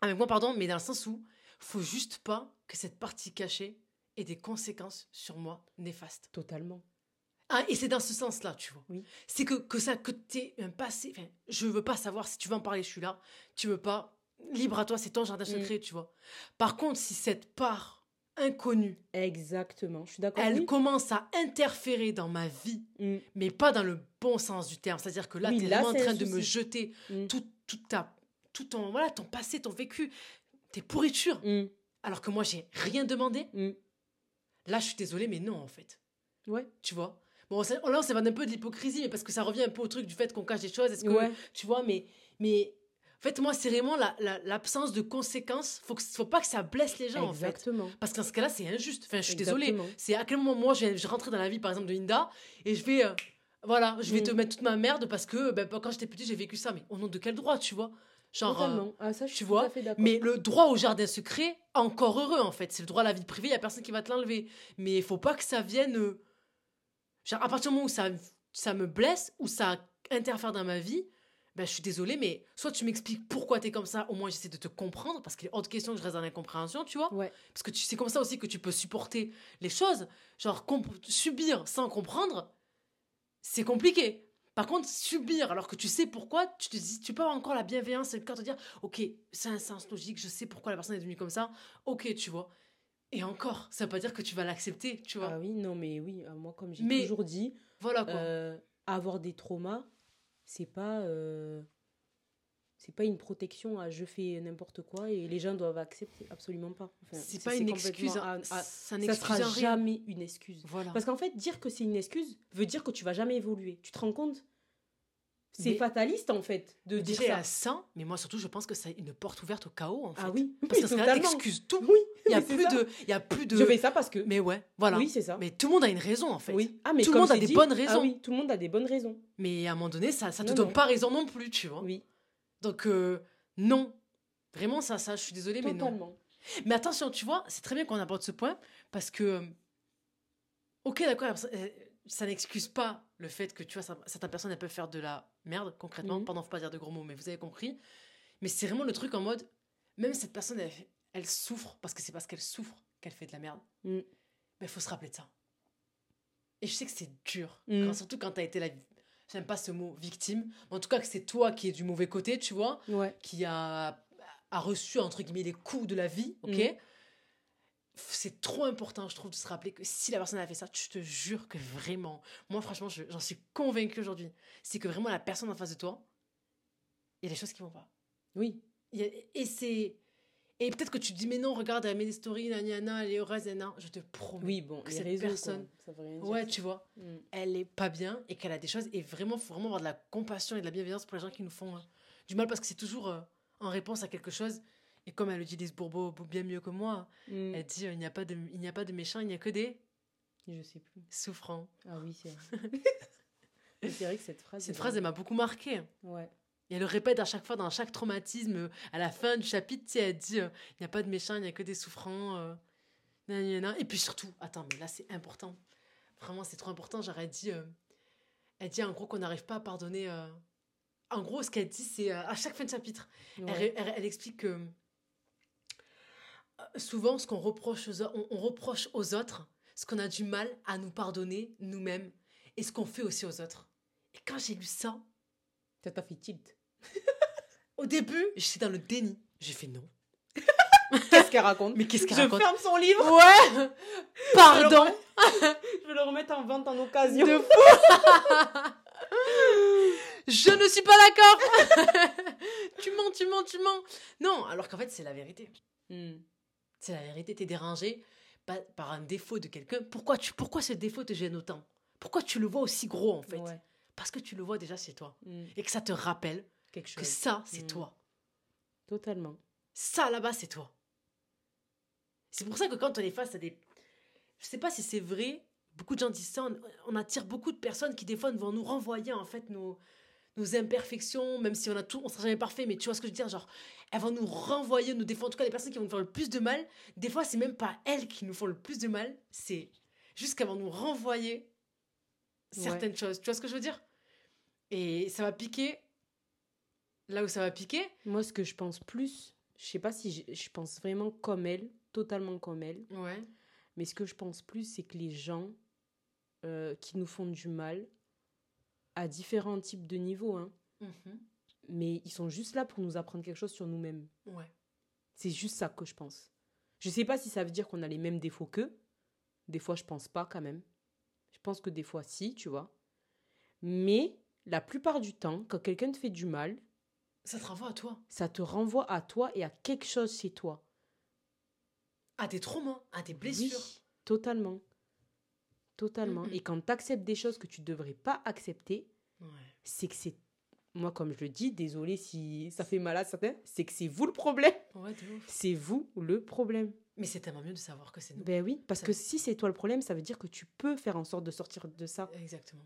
avec moi, pardon, mais dans le sens où faut juste pas que cette partie cachée ait des conséquences sur moi néfastes. Totalement. Ah, et c'est dans ce sens-là, tu vois. Oui. C'est que, que ça, que t'es un passé. Enfin, je veux pas savoir si tu veux en parler, je suis là. Tu veux pas. Libre à toi, c'est ton jardin Mm. secret, tu vois. Par contre, si cette part inconnue, Exactement. Je suis d'accord. elle oui. commence à interférer dans ma vie, Mm, mais pas dans le bon sens du terme. C'est-à-dire que là, Oui, tu es là, vraiment en train de me jeter mm, tout, tout, ta, tout ton, voilà, ton passé, ton vécu, tes pourritures, mm, alors que moi, j'ai rien demandé. mm. Là, je suis désolée, mais non, en fait. Ouais. Tu vois? Bon, ça- là, ça va un peu de l'hypocrisie, mais parce que ça revient un peu au truc du fait qu'on cache des choses. Est-ce que, Ouais. tu vois, mais, mais En fait, moi, c'est vraiment la- la- l'absence de conséquences. Faut, que, faut pas que ça blesse les gens, en fait. Exactement. Parce qu'en ce cas-là, c'est injuste. Enfin, je suis désolée. C'est à quel moment, moi, je vais, je dans la vie, par exemple, de Linda, et je vais. euh, voilà, je vais Mm. te mettre toute ma merde parce que ben, quand j'étais petite, j'ai vécu ça. Mais au nom de quel droit, tu vois? Genre. euh. Ah, ça, je tu suis vois, tout à fait d'accord. mais le droit au jardin secret, encore heureux en fait. C'est le droit à la vie privée, il n'y a personne qui va te l'enlever. Mais il faut pas que ça vienne. euh, Genre, à partir du moment où ça, ça me blesse, ou ça interfère dans ma vie, ben, je suis désolée, mais soit tu m'expliques pourquoi tu es comme ça, au moins j'essaie de te comprendre, parce qu'il est hors de question que je reste dans l'incompréhension, tu vois. Ouais. Parce que tu- c'est comme ça aussi que tu peux supporter les choses. Genre, subir sans comprendre, c'est compliqué. Par contre, subir alors que tu sais pourquoi, tu te dis, tu peux avoir encore la bienveillance et le cœur de dire, ok, c'est un sens logique, je sais pourquoi la personne est devenue comme ça, ok, tu vois. Et encore, ça veut pas dire que tu vas l'accepter, tu vois. Ah oui, non, mais oui, euh, moi, comme j'ai toujours dit, Voilà quoi. euh, avoir des traumas, c'est pas. euh, c'est pas une protection à je fais n'importe quoi et les gens doivent accepter. Absolument pas. Enfin, c'est ça, pas une complètement excuse. à- hein. à- ça ça n'excuse sera jamais une excuse. Voilà. Parce qu'en fait, dire que c'est une excuse veut dire que tu vas jamais évoluer. Tu te rends compte? C'est fataliste en fait de dire ça. a ça, mais moi surtout, je pense que c'est une porte ouverte au chaos en fait. Ah oui, Parce que ça totalement. t'excuse tout. Oui, Il y a oui, plus ça. de, il y a plus de. Je fais ça parce que. Mais ouais, voilà. Oui, c'est ça. Mais tout le monde a une raison en fait. Oui. Ah, mais Tout le monde a des bonnes Ah raisons. oui, tout le monde a des bonnes raisons. Mais à un moment donné, ça, ça te donne non. pas raison non plus, tu vois. Oui, Donc euh, non, vraiment ça, ça, je suis désolée, mais non. totalement. Mais attention, tu vois, c'est très bien qu'on aborde ce point parce que, euh, ok, d'accord, ça, euh, ça n'excuse pas le fait que tu vois, certaines personnes elles peuvent faire de la merde concrètement. Mhm. Pardon, faut pas dire de gros mots, mais vous avez compris. Mais c'est vraiment le truc en mode, même cette personne, elle, elle souffre parce que c'est parce qu'elle souffre qu'elle fait de la merde. Mm. Mais il faut se rappeler de ça. Et je sais que c'est dur, Mm. quand- surtout quand t'as été la. J'aime pas ce mot victime, mais en tout cas que c'est toi qui es du mauvais côté, tu vois Ouais. qui a, a reçu, entre guillemets, les coups de la vie, ok Mhm. C'est trop important, je trouve, de se rappeler que si la personne a fait ça, je te jure que vraiment, moi, franchement, je- j'en suis convaincue aujourd'hui, c'est que vraiment la personne en face de toi, il y a des choses qui vont pas. Oui. A- et c'est. Et peut-être que tu te dis, mais non, regarde, elle met des stories, nani, nana, elle est heureuse. Je te promets. Oui, bon, que les cette quoi, personne- ça veut rien dire. Ouais, tu vois, Mm. elle est pas bien et qu'elle a des choses. Et vraiment, faut vraiment avoir de la compassion et de la bienveillance pour les gens qui nous font euh, du mal parce que c'est toujours euh, en réponse à quelque chose. Et comme elle le dit, Lise Bourbeau, bien mieux que moi, Mm. elle dit euh, il n'y a, pas de- il n'y a pas de méchants, il n'y a que des Je sais plus. souffrants. Ah oui, c'est vrai. [LAUGHS] Mais c'est vrai que cette phrase. Cette phrase, elle m'a beaucoup marquée. Ouais. Et elle le répète à chaque fois, dans chaque traumatisme, euh, à la fin du chapitre, tu sais, elle dit euh, il n'y a pas de méchants, il n'y a que des souffrants. euh, nan, nan, nan. Et puis surtout, attends, mais là, c'est important. Vraiment, c'est trop important. Genre, elle dit, euh, elle dit en gros qu'on n'arrive pas à pardonner. En gros, ce qu'elle dit, c'est à chaque fin de chapitre, elle, Ouais. elle- elle explique que souvent, ce qu'on reproche aux, au- on, on reproche aux autres, ce qu'on a du mal à nous pardonner nous-mêmes et ce qu'on fait aussi aux autres. Et quand j'ai lu ça, Ça t'a fait tilt. [LAUGHS] au début, j'étais dans le déni. J'ai fait non. [LAUGHS] Qu'est-ce qu'elle raconte? Mais qu'est-ce qu'elle Je raconte? ferme son livre. Ouais Pardon Je vais le remettre en vente en occasion. De fou [LAUGHS] Je ne suis pas d'accord Tu mens, tu mens, tu mens Non, alors qu'en fait, c'est la vérité. Mm. C'est la vérité, t'es dérangé par, par un défaut de quelqu'un. Pourquoi, tu, pourquoi ce défaut te gêne autant? Pourquoi tu le vois aussi gros, en fait? Ouais. Parce que tu le vois déjà chez toi. Mm. Et que ça te rappelle Quelque que chose. ça, c'est Mm. toi. Totalement. Ça, là-bas, c'est toi. C'est pour ça que quand on est face à des... Je sais pas si c'est vrai, beaucoup de gens disent ça, on, on attire beaucoup de personnes qui, des fois, vont nous renvoyer, en fait, nos, nos imperfections, même si on a tout, on sera jamais parfait, mais tu vois ce que je veux dire, genre, elles vont nous renvoyer, nous défendre. En tout cas, les personnes qui vont nous faire le plus de mal, des fois, c'est même pas elles qui nous font le plus de mal, c'est juste qu'elles vont nous renvoyer certaines choses. Tu vois ce que je veux dire? Et ça va piquer là où ça va piquer. Moi, ce que je pense plus, je sais pas si je, pense vraiment comme elle, totalement comme elle, Ouais. mais ce que je pense plus, c'est que les gens euh, qui nous font du mal, à différents types de niveaux, hein, Mhm. mais ils sont juste là pour nous apprendre quelque chose sur nous-mêmes. Ouais. C'est juste ça que je pense. Je sais pas si ça veut dire qu'on a les mêmes défauts qu'eux. Des fois, je pense pas quand même. Je pense que des fois, si, tu vois. Mais la plupart du temps, quand quelqu'un te fait du mal, Ça te renvoie à toi. ça te renvoie à toi et à quelque chose chez toi. À des traumas, à des blessures. Oui, totalement. Totalement. Et quand tu acceptes des choses que tu devrais pas accepter, Ouais. c'est que c'est. moi, comme je le dis, désolé si ça fait mal à certains, c'est que c'est vous le problème. Ouais. C'est vous le problème. Mais c'est tellement mieux de savoir que c'est nous. Ben oui, parce Ça- que si c'est toi le problème, ça veut dire que tu peux faire en sorte de sortir de ça. Exactement.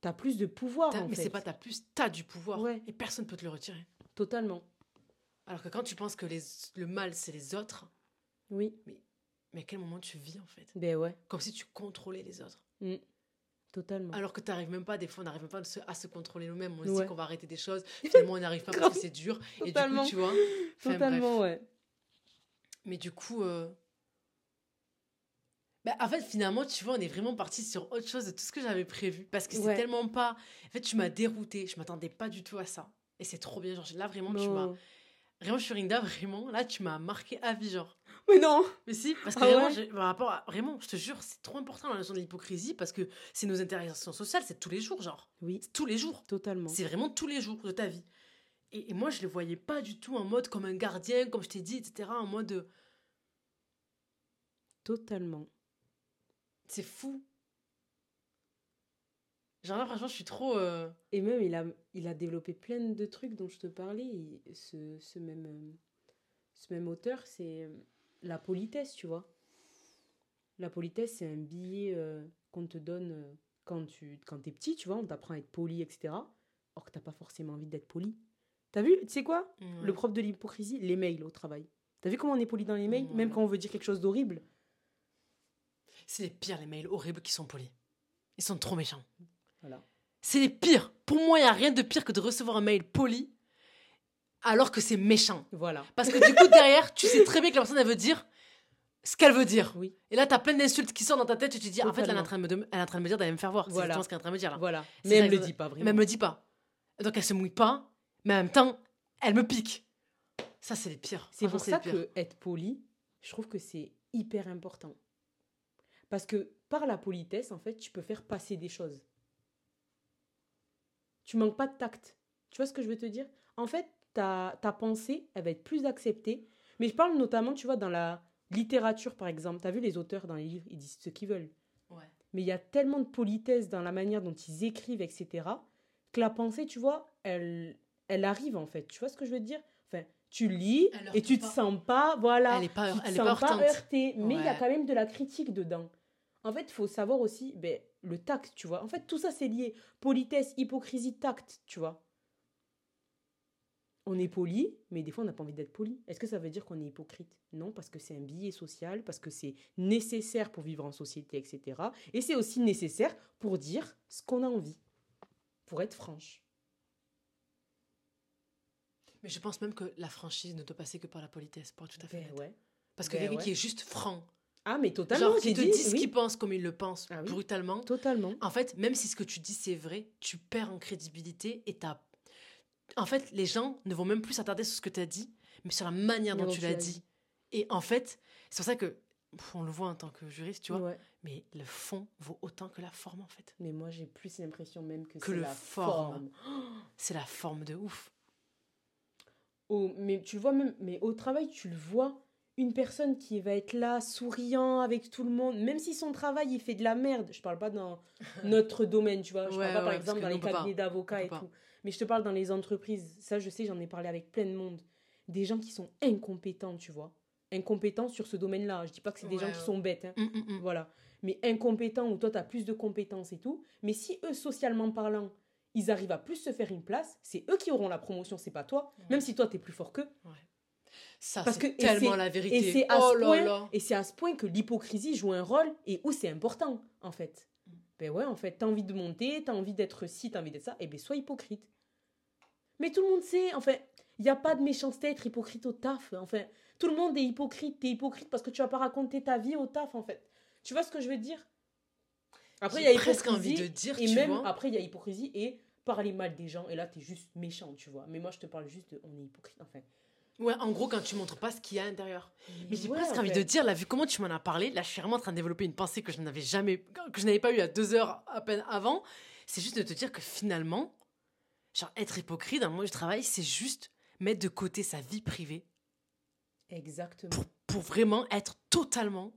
T'as plus de pouvoir, en mais c'est pas t'as plus, t'as du pouvoir. Ouais. Et personne peut te le retirer. Totalement. Alors que quand tu penses que les, le mal, c'est les autres, Oui. mais à quel moment tu vis en fait? Ben ouais. Comme si tu contrôlais les autres. Mm. Totalement. Alors que t'arrives même pas, des fois, on n'arrive même pas à se, contrôler nous-mêmes. On se Ouais. dit qu'on va arrêter des choses. Finalement, on n'arrive pas [LAUGHS] parce que c'est dur. Et du Totalement. coup, tu vois. Totalement, bref. ouais. Mais du coup. euh, bah, en fait, finalement, tu vois, on est vraiment parti sur autre chose de tout ce que j'avais prévu. Parce que c'est Ouais. tellement pas. En fait, tu m'as dérouté. Je m'attendais pas du tout à ça. Et c'est trop bien. Genre, là, vraiment, tu m'as. Vraiment, Shurinda, vraiment, là, tu m'as marqué à vie, genre. Mais non Mais si, parce que Ah vraiment, ouais par rapport à- vraiment, je te jure, c'est trop important la notion de l'hypocrisie parce que c'est nos interactions sociales, c'est tous les jours, genre. Oui, tous les jours. totalement. C'est vraiment tous les jours de ta vie. Et, et moi, je le voyais pas du tout en mode comme un gardien, comme je t'ai dit, etc. En mode. euh, Totalement. C'est fou. Genre là, franchement, je suis trop. euh, Et même, il a, il a développé plein de trucs dont je te parlais. Il- ce, ce, même, euh, ce même auteur, c'est euh, la politesse, tu vois. La politesse, c'est un billet euh, qu'on te donne quand tu quand es petit, tu vois. On t'apprend à être poli, etc. Or que t'as pas forcément envie d'être poli. T'as vu, tu sais quoi? Le prof de l'hypocrisie, les mails au travail. T'as vu comment on est poli dans les mails? Même quand on veut dire quelque chose d'horrible. C'est les pires, les mails horribles qui sont polis. Ils sont trop méchants. Voilà. C'est les pires. Pour moi, il n'y a rien de pire que de recevoir un mail poli alors que c'est méchant. Voilà. Parce que du coup, derrière, tu sais très bien que la personne, elle veut dire ce qu'elle veut dire. Oui. Et là, t'as plein d'insultes qui sortent dans ta tête et tu te dis, en fait, là, elle est en train de me, elle est en train de me dire d'aller me faire voir. C'est Voilà. exactement ce qu'elle est en train de me dire là. Voilà. C'est Mais elle me le dit pas Mais vraiment. elle me le dit pas. Donc, elle se mouille pas, mais en même temps, elle me pique. Ça, c'est les pires. C'est pour ça que être poli, je trouve que c'est hyper important. Parce que par la politesse, en fait, tu peux faire passer des choses. Tu manques pas de tact. Tu vois ce que je veux te dire? En fait, ta, ta pensée, elle va être plus acceptée. Mais je parle notamment, tu vois, dans la littérature, par exemple. Tu as vu les auteurs dans les livres, ils disent ce qu'ils veulent. Ouais. Mais il y a tellement de politesse dans la manière dont ils écrivent, etc., que la pensée, tu vois, elle, elle arrive, en fait. Tu vois ce que je veux dire? Enfin, tu lis et tu te pas. sens pas, voilà, Elle est pas, tu te elle est sens pas heurté, mais il y a quand même de la critique dedans. En fait, il faut savoir aussi ben, le tact, tu vois. En fait, tout ça, c'est lié. Politesse, hypocrisie, tact, tu vois. On est poli, mais des fois, on n'a pas envie d'être poli. Est-ce que ça veut dire qu'on est hypocrite? Non, parce que c'est un billet social, parce que c'est nécessaire pour vivre en société, etc. Et c'est aussi nécessaire pour dire ce qu'on a envie, pour être franche. Mais je pense même que la franchise ne doit passer que par la politesse, pour être tout à fait Ben honnête. ouais. Parce que Ben quelqu'un ouais. qui est juste franc, Ah, mais totalement, genre te dit, dit ce oui, qu'il pense comme il le pense, Ah oui. brutalement, Totalement. en fait, même si ce que tu dis c'est vrai, tu perds en crédibilité et t'as. En fait, les gens ne vont même plus s'attarder sur ce que tu as dit, mais sur la manière dont dont tu l'as dit. Et en fait, c'est pour ça que on le voit en tant que juriste, tu vois, Ouais. mais le fond vaut autant que la forme en fait. Mais moi, j'ai plus l'impression même que, Que c'est le la forme. forme. [GASPS] C'est la forme de ouf. Au- mais tu le vois même, mais au travail, tu le vois. Une personne qui va être là, souriant avec tout le monde, même si son travail, il fait de la merde. Je parle pas dans [LAUGHS] notre domaine, tu vois. Je Ouais, parle pas, par exemple, dans les cabinets d'avocats et pas. tout. Mais je te parle dans les entreprises. Ça, je sais, j'en ai parlé avec plein de monde. Des gens qui sont incompétents, tu vois. Incompétents sur ce domaine-là. Je dis pas que c'est des Ouais, gens qui sont bêtes. hein. Hum, hum, hum. Voilà. Mais incompétents, où toi, tu as plus de compétences et tout. Mais si eux, socialement parlant, ils arrivent à plus se faire une place, c'est eux qui auront la promotion, c'est pas toi. Même si toi, tu es plus fort qu'eux. Ça, Parce c'est que- tellement la Et vérité. c'est à, oh et c'est à ce point que l'hypocrisie joue un rôle et où c'est important, en fait. Mm. Ben ouais, en fait, t'as envie de monter, t'as envie d'être ci, t'as envie d'être ça, et ben sois hypocrite. Mais tout le monde sait, enfin, il n'y a pas de méchanceté à être hypocrite au taf. Enfin, tout le monde est hypocrite, t'es hypocrite parce que tu vas pas raconter ta vie au taf, en fait. Tu vois ce que je veux dire? Après, il y a presque envie de dire, et tu même vois. après, il y a hypocrisie et parler mal des gens, et là, t'es juste méchant, tu vois. Mais moi, je te parle juste de on est hypocrite, enfin. Ouais, en gros, quand tu montres pas ce qu'il y a à l'intérieur. Mais j'ai Ouais, presque en envie fait. de dire, là, vu comment tu m'en as parlé, là, je suis vraiment en train de développer une pensée que je n'avais jamais, que je n'avais pas eu à deux heures à peine avant. C'est juste de te dire que finalement, genre, être hypocrite dans le monde du travail, c'est juste mettre de côté sa vie privée Exactement. pour, pour vraiment être totalement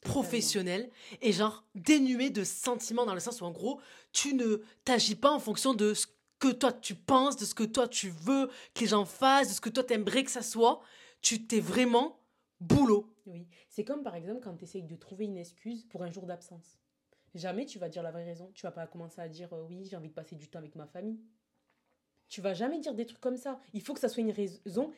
professionnel et genre dénué de sentiments dans le sens où en gros tu ne t'agis pas en fonction de ce que toi tu penses, de ce que toi tu veux que les gens fassent, de ce que toi t'aimerais que ça soit, tu t'es vraiment boulot. Oui. C'est comme par exemple quand tu essayes de trouver une excuse pour un jour d'absence. Jamais tu vas dire la vraie raison. Tu vas pas commencer à dire euh, oui, j'ai envie de passer du temps avec ma famille. Tu vas jamais dire des trucs comme ça. Il faut que ça soit une raison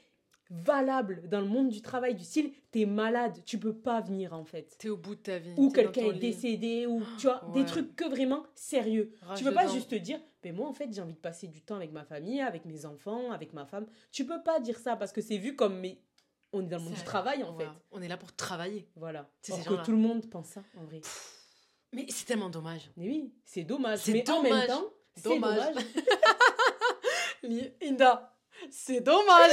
valable dans le monde du travail, du style, t'es malade, tu peux pas venir en fait. T'es au bout de ta vie. Ou quelqu'un est lit. décédé, ou tu vois, Ouais. des trucs que vraiment sérieux. Rage tu peux pas dedans. juste te dire, mais moi en fait j'ai envie de passer du temps avec ma famille, avec mes enfants, avec ma femme. Tu peux pas dire ça parce que c'est vu comme, mais on est dans le monde du travail en Ouais, fait. On est là pour travailler. Voilà. C'est que tout le monde pense ça en vrai. Mais c'est tellement dommage. Mais oui, c'est dommage. C'est mais en même dommage. temps, c'est Dommage. dommage. [LAUGHS] Inda, c'est dommage.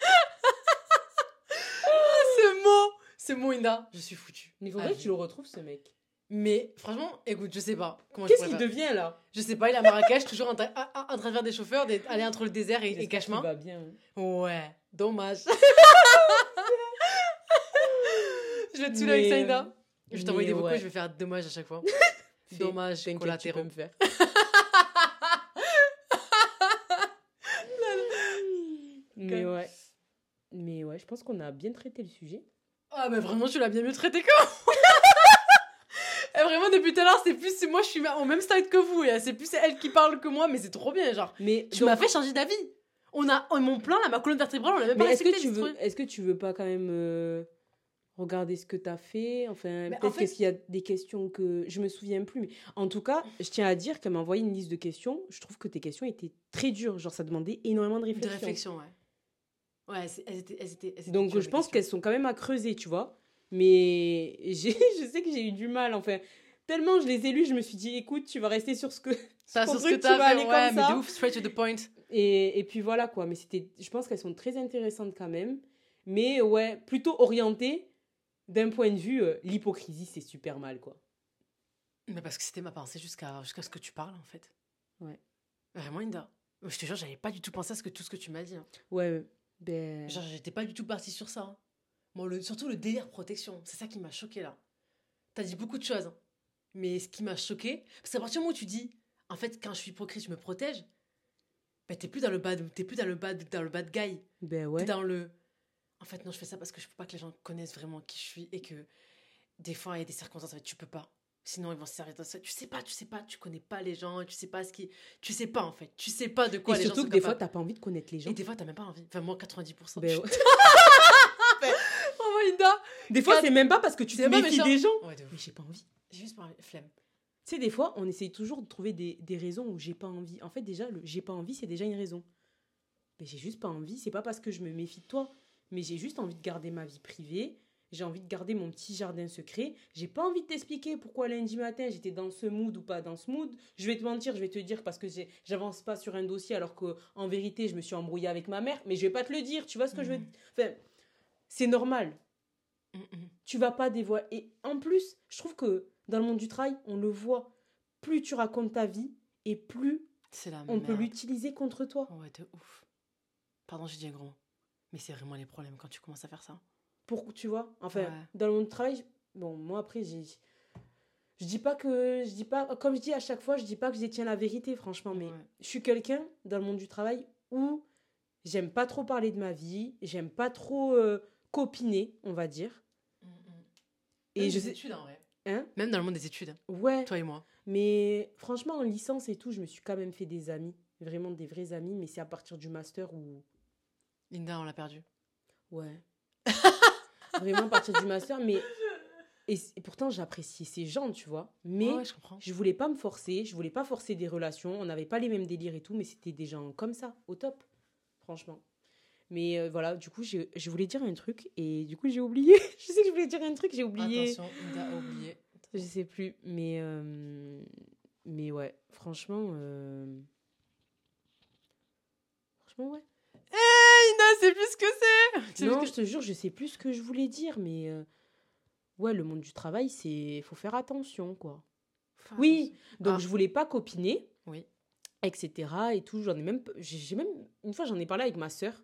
Ah, [LAUGHS] ce mot, ce mot Inda, je suis foutu. Mais il faudrait que tu le retrouves ce mec. Mais franchement, écoute, je sais pas Qu'est-ce qu'il devient là? Je sais pas, il est à Marrakech, [LAUGHS] toujours en, train- à- à- faire des chauffeurs, d'aller entre le désert et, et Cachemar. va bien. hein. Ouais, dommage. [LAUGHS] je vais te saouler avec Inda. Je vais t'envoyer des vocaux, ouais. je vais faire dommage à chaque fois. [LAUGHS] Dommage, t'inquiète, tu collatéraux. peux me faire. Mais ouais. Mais ouais, je pense qu'on a bien traité le sujet. Ah, mais vraiment, tu l'as bien mieux traité que vraiment, depuis tout à l'heure, c'est plus moi, je suis au même stade que vous. Et c'est plus elle qui parle que moi, mais c'est trop bien. Genre, Mais tu m'as fait changer d'avis. On a mon plan, là, ma colonne vertébrale, on l'a même pas est-ce que tu veux, est-ce que tu veux pas quand même euh, regarder ce que t'as fait? Enfin, en peut-être fait- qu'il y a des questions que je me souviens plus. Mais en tout cas, je tiens à dire qu'elle m'a envoyé une liste de questions. Je trouve que tes questions étaient très dures. Genre, ça demandait énormément de De réflexion. réflexion, ouais. Ouais, elles étaient, elles étaient, elles étaient Donc, je pense qu'elles sont quand même à creuser, tu vois. Mais [LAUGHS] je sais que j'ai eu du mal. Enfin, tellement je les ai lues, je me suis dit, écoute, tu vas rester sur ce que. [LAUGHS] Ça, sur ce que tu vas aller ouais, comme mais ça. de ouf, straight to the point. Et, et puis voilà quoi, mais c'était, je pense qu'elles sont très intéressantes quand même, mais ouais, plutôt orientées d'un point de vue, euh, l'hypocrisie c'est super mal quoi. Mais parce que c'était ma pensée jusqu'à jusqu'à ce que tu parles, en fait. Ouais. Vraiment, Inda. Je te jure, j'avais pas du tout pensé à ce que, tout ce que tu m'as dit. hein. Ouais, ben... Genre, j'étais pas du tout partie sur ça. hein. Bon, le, surtout le délire protection, c'est ça qui m'a choqué là. T'as dit beaucoup de choses, hein. Mais ce qui m'a choqué, parce qu'à partir du moment où tu dis, en fait, quand je suis hypocrite, je me protège, ben t'es plus dans le bad, t'es plus dans le bad, dans le bad guy, Ben ouais. t'es dans le. En fait, non, je fais ça parce que je peux pas que les gens connaissent vraiment qui je suis et que des fois il y a des circonstances, en fait, tu peux pas. Sinon, ils vont se servir de ça. Tu sais pas, tu sais pas, tu connais pas les gens, tu sais pas ce qui. Tu sais pas en fait, tu sais pas de quoi Et les gens surtout sont que des fois t'as pas envie de connaître les gens. Et des fois, t'as même pas envie. Enfin, moi, 90%. Ben ouais. [LAUGHS] Des fois c'est même pas parce que tu te méfies des gens. Ouais, de ouf. Mais j'ai pas envie. J'ai juste pas envie. Flemme. Tu sais, des fois on essaye toujours de trouver des, des raisons où j'ai pas envie. En fait déjà, le j'ai pas envie c'est déjà une raison. Mais j'ai juste pas envie, c'est pas parce que je me méfie de toi, mais j'ai juste envie de garder ma vie privée. J'ai envie de garder mon petit jardin secret. J'ai pas envie de t'expliquer pourquoi lundi matin j'étais dans ce mood ou pas dans ce mood. Je vais te mentir, je vais te dire parce que j'avance pas sur un dossier alors que en vérité je me suis embrouillée avec ma mère. Mais je vais pas te le dire. Tu vois ce que je veux Mhm. Enfin, c'est normal. Tu vas pas dévoiler. Et en plus, je trouve que dans le monde du travail, on le voit. Plus tu racontes ta vie et plus la on peut l'utiliser contre toi. Ouais, de ouf. Pardon, j'ai dit un gros. Mais c'est vraiment les problèmes quand tu commences à faire ça. Pour, tu vois Enfin, Ouais. dans le monde du travail, bon, moi après, j'ai. Je dis pas que. Je dis pas. Comme je dis à chaque fois, je dis pas que je détiens la vérité, franchement, mais Ouais. je suis quelqu'un dans le monde du travail où j'aime pas trop parler de ma vie, j'aime pas trop euh, copiner, on va dire. Et Même je des sais. études, en vrai. Hein? Même dans le monde des études. Ouais. Toi et moi. Mais franchement, en licence et tout, je me suis quand même fait des amis. Vraiment des vrais amis, mais c'est à partir du master où. Linda, on l'a perdu. Ouais. [LAUGHS] Vraiment à partir du master, mais. Et, pourtant, j'appréciais ces gens, tu vois. Mais Ouais, ouais, je comprends. je voulais pas me forcer, je voulais pas forcer des relations. On n'avait pas les mêmes délires et tout, mais c'était des gens comme ça, au top. Franchement. Mais euh, voilà, du coup, je, voulais dire un truc et du coup, j'ai oublié. [LAUGHS] je sais que je voulais dire un truc, j'ai oublié. Attention, Linda a oublié. Je sais plus, mais euh, mais ouais, franchement, euh, franchement ouais. Eh, Linda, c'est plus ce que c'est Non, je te jure, je sais plus ce que je voulais dire, mais ouais, le monde du travail, c'est faut faire attention, quoi. Enfin, Oui, donc Ah. je voulais pas copiner, Oui. etc. Et tout, j'en ai même, j'ai même une fois j'en ai parlé avec ma sœur,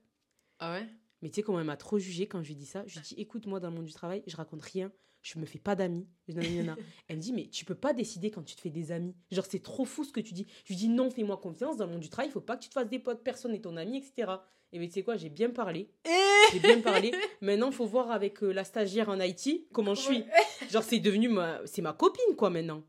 Ah ouais? Mais tu sais comment elle m'a trop jugée quand je lui ai dit ça? Je lui ai dit, écoute, moi dans le monde du travail, je raconte rien. je me fais pas d'amis. [LAUGHS] Elle me dit, mais tu peux pas décider quand tu te fais des amis. Genre, c'est trop fou ce que tu dis. Je lui dis, non, fais-moi confiance. Dans le monde du travail, il faut pas que tu te fasses des potes, personne n'est ton ami, etc. Et mais tu sais quoi, j'ai bien parlé. Et... J'ai bien parlé. [LAUGHS] Maintenant, faut voir avec euh, la stagiaire en Haïti comment je suis. Genre, c'est devenu ma, c'est ma copine, quoi, maintenant.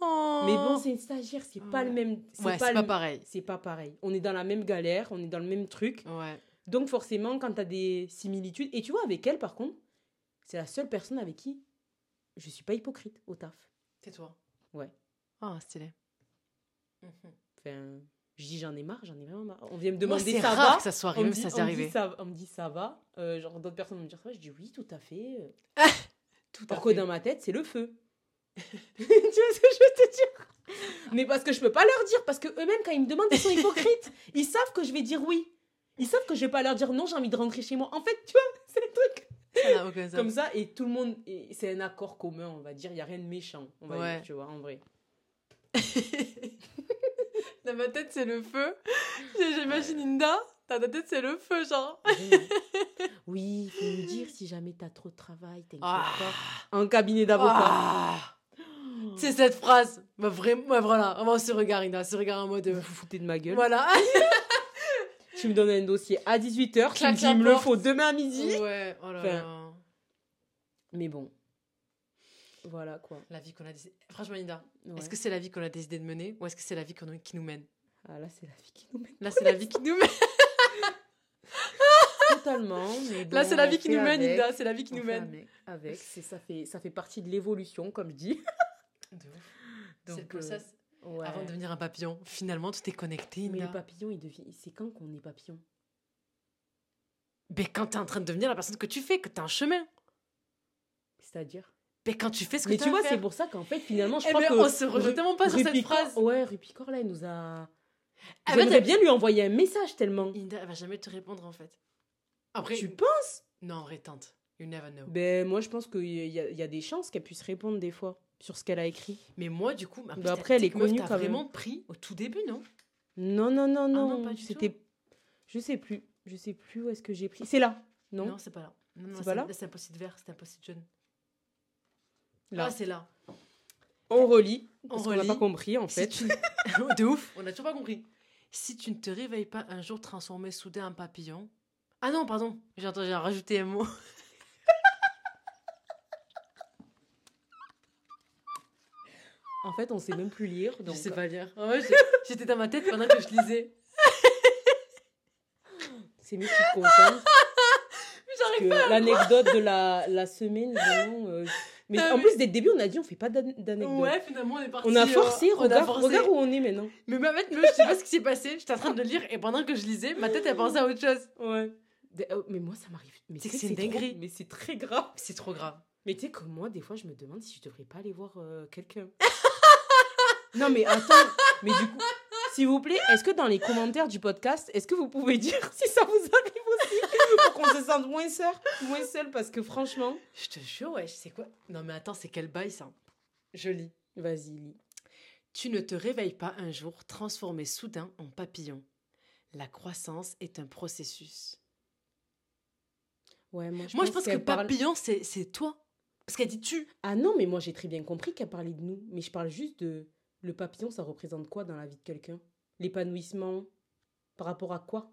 Oh. Mais bon, c'est une stagiaire, c'est pas le même. Ouais, c'est pas le- pareil. C'est pas pareil. On est dans la même galère, on est dans le même truc. Ouais. Donc, forcément, quand t'as des similitudes. Et tu vois, avec elle, par contre, c'est la seule personne avec qui je suis pas hypocrite au taf. C'est toi. Ouais. Ah, stylé. Enfin, je dis j'en ai marre, j'en ai vraiment marre. On vient me Moi, demander c'est ça rare va. que ça soit On arrivé, me mais dit, ça on s'est arrivé. ça, on me dit ça va. Euh, genre d'autres personnes vont me dire ça va. Je dis oui, tout à fait. [LAUGHS] Tout à que fait. dans ma tête, c'est le feu. [LAUGHS] tu vois ce que je veux te dire? Mais parce que je peux pas leur dire, parce que eux-mêmes, quand ils me demandent, ils sont hypocrites. [LAUGHS] Ils savent que je vais dire oui. Ils savent que je vais pas leur dire non, j'ai envie de rentrer chez moi. En fait, tu vois, [LAUGHS] c'est le truc. Ça aucun. Comme ça, et tout le monde, c'est un accord commun, on va dire. Il y a rien de méchant, on va Ouais. dire, tu vois, en vrai. Dans ma tête, c'est le feu. J'imagine Inda. Dans ta tête, c'est le feu, genre. Oui, il faut nous dire si jamais t'as trop de travail, t'inquiète Ah. pas. Un cabinet d'avocats. Ah. C'est cette phrase. Bah, vraiment, ouais, voilà. Vraiment, ce regard, Inda. Ce regard en mode. Vous vous foutez de ma gueule. Voilà. [LAUGHS] Tu me donnes un dossier à 18h, tu me dis il me le faut demain à midi. Ouais, oh là Enfin, là. Mais bon. Voilà quoi. La vie qu'on a décidé. Franchement, Ouais. est-ce que c'est la vie qu'on a décidé de mener ou est-ce que c'est la vie qu'on- qui nous mène? Ah là, c'est la vie qui nous mène. Là, c'est la vie qui nous mène. [LAUGHS] Totalement. Mais Là, c'est la vie qui nous mène. Inda. C'est la vie qui On nous mène. avec. Avec, c'est- ça, fait, ça fait partie de l'évolution, comme je dis. De ouf. Donc, process. euh, ouais. Avant de devenir un papillon, finalement, tout est connecté, Mais le papillon, il devient. C'est quand qu'on est papillon? Mais quand t'es en train de devenir la personne que tu fais, que t'as un chemin. C'est-à-dire? Mais quand tu fais ce que Mais tu vois, c'est pour ça qu'en fait, finalement, je Eh crois ben, que. on se Ru- tellement pas sur cette phrase. Ouais, Rupicor, là, il nous a. Ah, J'aimerais t'as- bien lui envoyer un message tellement. Inda, elle va jamais te répondre en fait. Après, Tu penses? Non, en vrai, tente. You never know. Ben, moi, je pense qu'il y a des chances qu'elle puisse répondre des fois sur ce qu'elle a écrit. Mais moi, du coup, plus, Bah, après, elle est connue quand même. vraiment pris au tout début, non? Non, non, non, non. Ah non, C'était. Je sais plus. Je sais plus où est-ce que j'ai pris. C'est là. Non, c'est pas là. Non, non, C'est pas là? C'est un post-it vert, c'est un post-it jaune. Là. Ah, c'est là. On relit. On Parce qu'on n'a pas compris, en Si fait. tu- [LAUGHS] de ouf, on a toujours pas compris. Si tu ne te réveilles pas un jour transformé soudain en papillon. Ah non, pardon, j'ai rajouté un mot. [LAUGHS] En fait, on sait même plus lire. Donc... Je sais pas lire. En vrai, j'ai- J'étais dans ma tête pendant que je lisais. C'est mieux que tu te concentres. L'anecdote de la, la semaine, vraiment. euh, Mais Ah, en mais- plus, dès le début, on a dit on fait pas d'an- d'anecdote. Ouais, finalement, on est parti. on a euh, forcé, on a regarde, forcé. regarde où on est maintenant. Mais ma tête, je sais pas ce qui s'est passé. J'étais en train de lire et pendant que je lisais, ma tête, elle pensait à autre chose. Ouais. Mais moi, ça m'arrive. Mais C'est que c'est trop- dinguerie. Mais c'est très grave. C'est trop grave. Mais tu sais que moi, des fois, je me demande si je devrais pas aller voir euh, quelqu'un. [LAUGHS] non, mais attends. Mais du coup, s'il vous plaît, est-ce que dans les commentaires du podcast, est-ce que vous pouvez dire si ça vous arrive aussi Pour qu'on se sente moins seul, moins seul parce que franchement. Je te jure, ouais, je sais quoi? Non, mais attends, c'est quel bail ça? Je lis. Vas-y, lis. Tu ne te réveilles pas un jour transformé soudain en papillon. La croissance est un processus. Ouais, moi, je Moi, pense, je pense que parle- papillon, c'est c'est toi. Parce qu'elle dit tu. Ah non, mais moi, j'ai très bien compris qu'elle parlait de nous. Mais je parle juste de. Le papillon, ça représente quoi dans la vie de quelqu'un? L'épanouissement? Par rapport à quoi?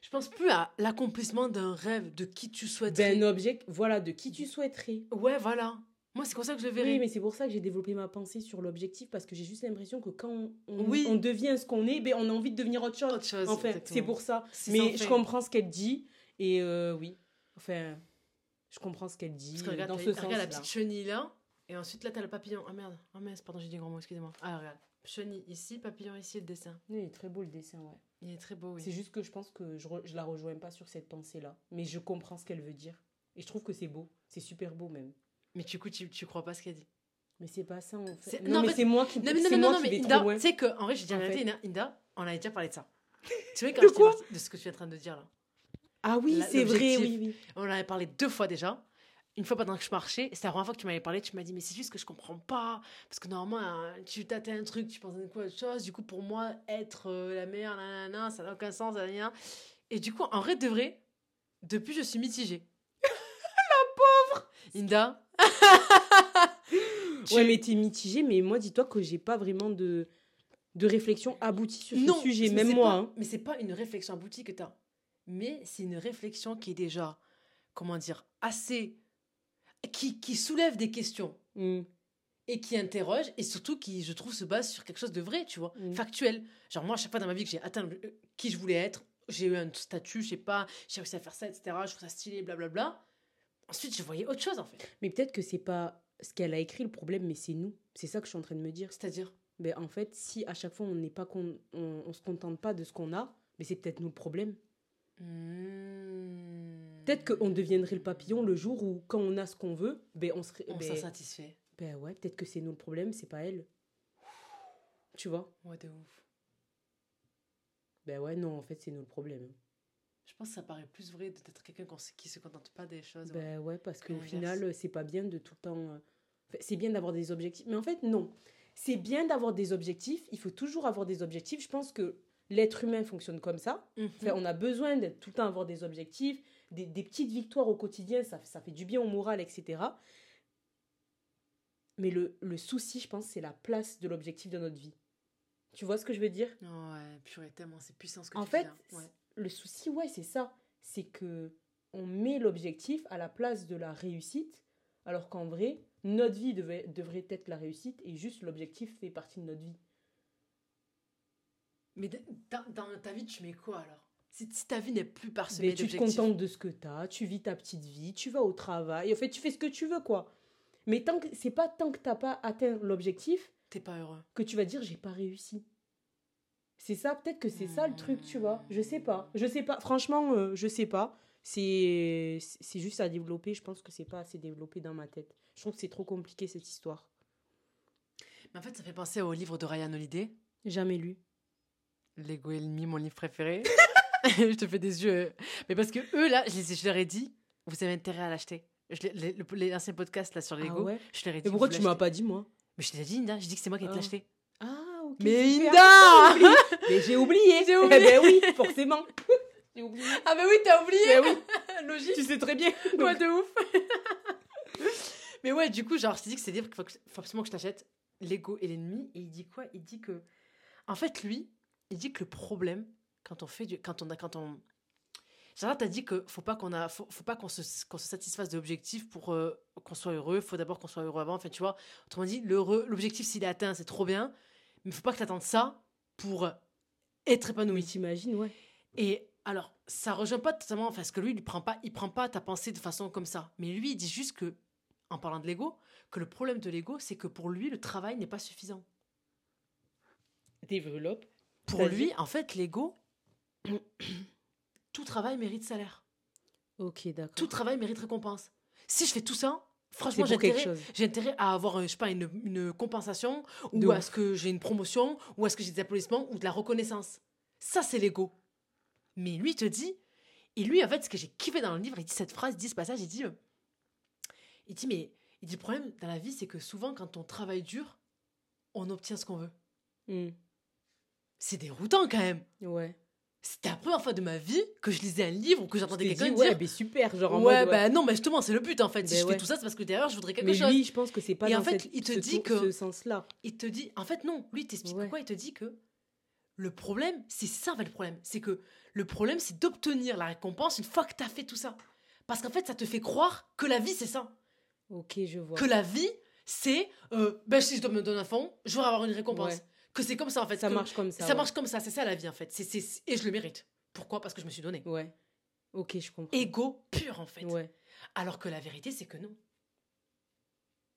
Je pense plus à l'accomplissement d'un rêve, de qui tu souhaiterais. D'un objet, voilà, de qui tu souhaiterais. Ouais, voilà. Moi, c'est comme ça que je le verrais. Oui, mais c'est pour ça que j'ai développé ma pensée sur l'objectif, parce que j'ai juste l'impression que quand on, on- Oui. on devient ce qu'on est, ben, on a envie de devenir autre chose. Autre chose. Enfin, c'est pour ça. Mais je comprends ce qu'elle dit, et euh, oui, enfin, je comprends ce qu'elle dit Parce que regarde, dans ce regarde la petite chenille là, et ensuite là, t'as le papillon. Ah merde, ah mince, pardon, j'ai dit grand mot, excusez-moi. Ah, regarde. Chenille ici, papillon ici, le dessin. Oui, il est très beau le dessin, ouais. Il est très beau, oui. C'est juste que je pense que je, re- je la rejoins pas sur cette pensée-là, mais je comprends ce qu'elle veut dire. Et je trouve que c'est beau, c'est super beau même. Mais du coup, tu, tu crois pas ce qu'elle dit? Mais c'est pas ça en fait. C'est- Non, non, mais c'est moi qui, Non, mais non, non, mais Inda, tu sais que, en vrai, j'ai déjà fait. Inda, on avait déjà parlé de ça. [LAUGHS] tu vois, quand De quoi De ce que tu es en train de dire là. Ah oui, c'est vrai, oui, oui. On en avait parlé deux fois déjà. Une fois pendant que je marchais, c'était la première fois que tu m'avais parlé, tu m'as dit, mais c'est juste que je comprends pas. Parce que normalement, tu tâtais un truc, tu pensais à quoi autre chose. Du coup, pour moi, être euh, la meilleure, nanana, ça n'a aucun sens. nanana. Et du coup, en vrai de vrai, depuis, je suis mitigée. [LAUGHS] la pauvre Inda [LAUGHS] Ouais, mais t'es mitigée, mais moi, dis-toi que j'ai pas vraiment de, de réflexion aboutie sur ce sujet, même c'est moi. pas- hein. Mais c'est pas une réflexion aboutie que t'as. Mais c'est une réflexion qui est déjà, comment dire, assez. Qui, qui soulève des questions Mm. et qui interroge et surtout qui, je trouve, se base sur quelque chose de vrai, tu vois, Mm. factuel. Genre, moi, à chaque fois dans ma vie que j'ai atteint le- euh, qui je voulais être, j'ai eu un statut, je sais pas, j'ai réussi à faire ça, etc. Je trouve ça stylé, blablabla. Ensuite, je voyais autre chose, en fait. Mais peut-être que c'est pas ce qu'elle a écrit le problème, mais c'est nous. C'est ça que je suis en train de me dire. C'est-à-dire? Ben, en fait, si à chaque fois on n'est pas on, on se contente pas de ce qu'on a, mais c'est peut-être nous le problème. Hmm. Peut-être qu'on deviendrait le papillon le jour où, quand on a ce qu'on veut, ben on serait. On ben, s'en satisfait. ben ouais, peut-être que c'est nous le problème, c'est pas elle. Tu vois? Ouais, de ouf. Ben ouais, non, en fait, c'est nous le problème. Je pense que ça paraît plus vrai d'être quelqu'un qui se contente pas des choses. Ben ouais, parce qu'au final, c'est pas bien de tout le temps. euh, c'est bien d'avoir des objectifs. Mais en fait, non. C'est bien d'avoir des objectifs. Il faut toujours avoir des objectifs. Je pense que l'être humain fonctionne comme ça. Mhm. Enfin, on a besoin d'être tout le temps avoir des objectifs, des, des petites victoires au quotidien, ça, ça fait du bien au moral, etc. Mais le, le souci, je pense, c'est la place de l'objectif dans notre vie. Tu vois ce que je veux dire? Ouais, purée, tellement, c'est puissant ce que En tu fait, dis là. Ouais. le souci, ouais, c'est ça. C'est que on met l'objectif à la place de la réussite, alors qu'en vrai, notre vie devait, devrait être la réussite et juste l'objectif fait partie de notre vie. Mais dans, dans ta vie, tu mets quoi alors? Si, si ta vie n'est plus parsemée Mais tu te d'objectifs. contentes de ce que tu as, tu vis ta petite vie, tu vas au travail, en fait, tu fais ce que tu veux, quoi. Mais tant que c'est pas tant que t'as pas atteint l'objectif T'es pas heureux. que tu vas dire j'ai pas réussi. C'est ça, peut-être que c'est ça le truc, tu vois. Je sais pas. Je sais pas. Franchement, euh, je sais pas. C'est c'est juste à développer. Je pense que c'est pas assez développé dans ma tête. Je trouve que c'est trop compliqué cette histoire. Mais en fait, ça fait penser au livre de Ryan Holiday, Jamais lu. Lego et l'ennemi, mon livre préféré. [LAUGHS] je te fais des yeux. Mais parce que eux, là, je, les ai- je leur ai dit, vous avez intérêt à l'acheter. Je l'ai- les- le- les anciens podcasts là sur Lego, Ah ouais je leur ai dit. Mais pourquoi vous tu m'as l'achetez. pas dit moi? Mais je t'ai dit, Inda, j'ai dit que c'est moi qui ai Ah. l'acheté. Ah ok. Mais super. Inda [LAUGHS] [LAUGHS] Mais j'ai oublié. J'ai oublié. Eh ben oui, forcément. j'ai oublié. Ah, bah oui, t'as oublié Eh oui, Logique tu sais très bien. Ouais, de ouf. Mais ouais, du coup, genre, je t'ai dit que c'est livre qu'il faut, que- faut absolument que je t'achète. L'ego et l'ennemi. Et il dit quoi? Il dit que. En fait, lui, il dit que le problème, quand on fait du. Quand on a. Quand on... Là, t'as dit que faut pas qu'on a, faut, faut pas qu'on se, qu'on se satisfasse de l'objectif pour euh, qu'on soit heureux. Faut d'abord qu'on soit heureux avant. Enfin, tu vois, autrement dit, l'heureux, l'objectif, s'il est atteint, c'est trop bien. Mais faut pas que t'attendes ça pour être épanoui. t'imagines, ouais. Et alors, ça rejoint pas totalement, parce que lui, il prend pas, il prend pas ta pensée de façon comme ça. Mais lui, il dit juste que, en parlant de l'ego, que le problème de l'ego, c'est que pour lui, le travail n'est pas suffisant. Développe. Pour lui, en fait, l'ego, tout travail mérite salaire. Ok, d'accord. Tout travail mérite récompense. Si je fais tout ça, franchement, j'ai intérêt, intérêt à avoir, euh, je sais pas, une, une compensation, De ou à ouf. ce que j'ai une promotion, ou à ce que j'ai des applaudissements, ou de la reconnaissance. Ça, c'est l'ego. Mais lui, il te dit, et lui, en fait, ce que j'ai kiffé dans le livre, il dit cette phrase, il dit ce passage, il dit, euh, il dit, mais, il dit, le problème dans la vie, c'est que souvent, quand on travaille dur, on obtient ce qu'on veut. Hmm. C'est déroutant quand même. Ouais. C'était la première fois de ma vie que je lisais un livre ou que Je j'entendais quelqu'un ouais, dire. mais super, genre en ouais, mode, bah non, mais justement, c'est le but en fait. Si Ben je fais tout ça, c'est parce que derrière, je voudrais quelque Mais chose. lui, je pense que c'est pas Et dans en fait, cette- il te ce, dit que- ce sens-là. il te dit, en fait, non, lui, il t'explique Ouais. quoi Il te dit que le problème, c'est ça, en fait, le problème. C'est que le problème, c'est d'obtenir la récompense une fois que tu as fait tout ça. Parce qu'en fait, ça te fait croire que la vie, c'est ça. Ok, je vois. Que la vie, c'est, euh, ben, si je dois me donner un fond, je vais avoir une récompense. Que c'est comme ça, en fait. Ça que- marche comme ça. Ça ouais. marche comme ça, c'est ça la vie, en fait. C'est, et je le mérite. Pourquoi? Parce que je me suis donné. Ouais. Ok, je comprends. Ego pur, en fait. Ouais. Alors que la vérité, c'est que non.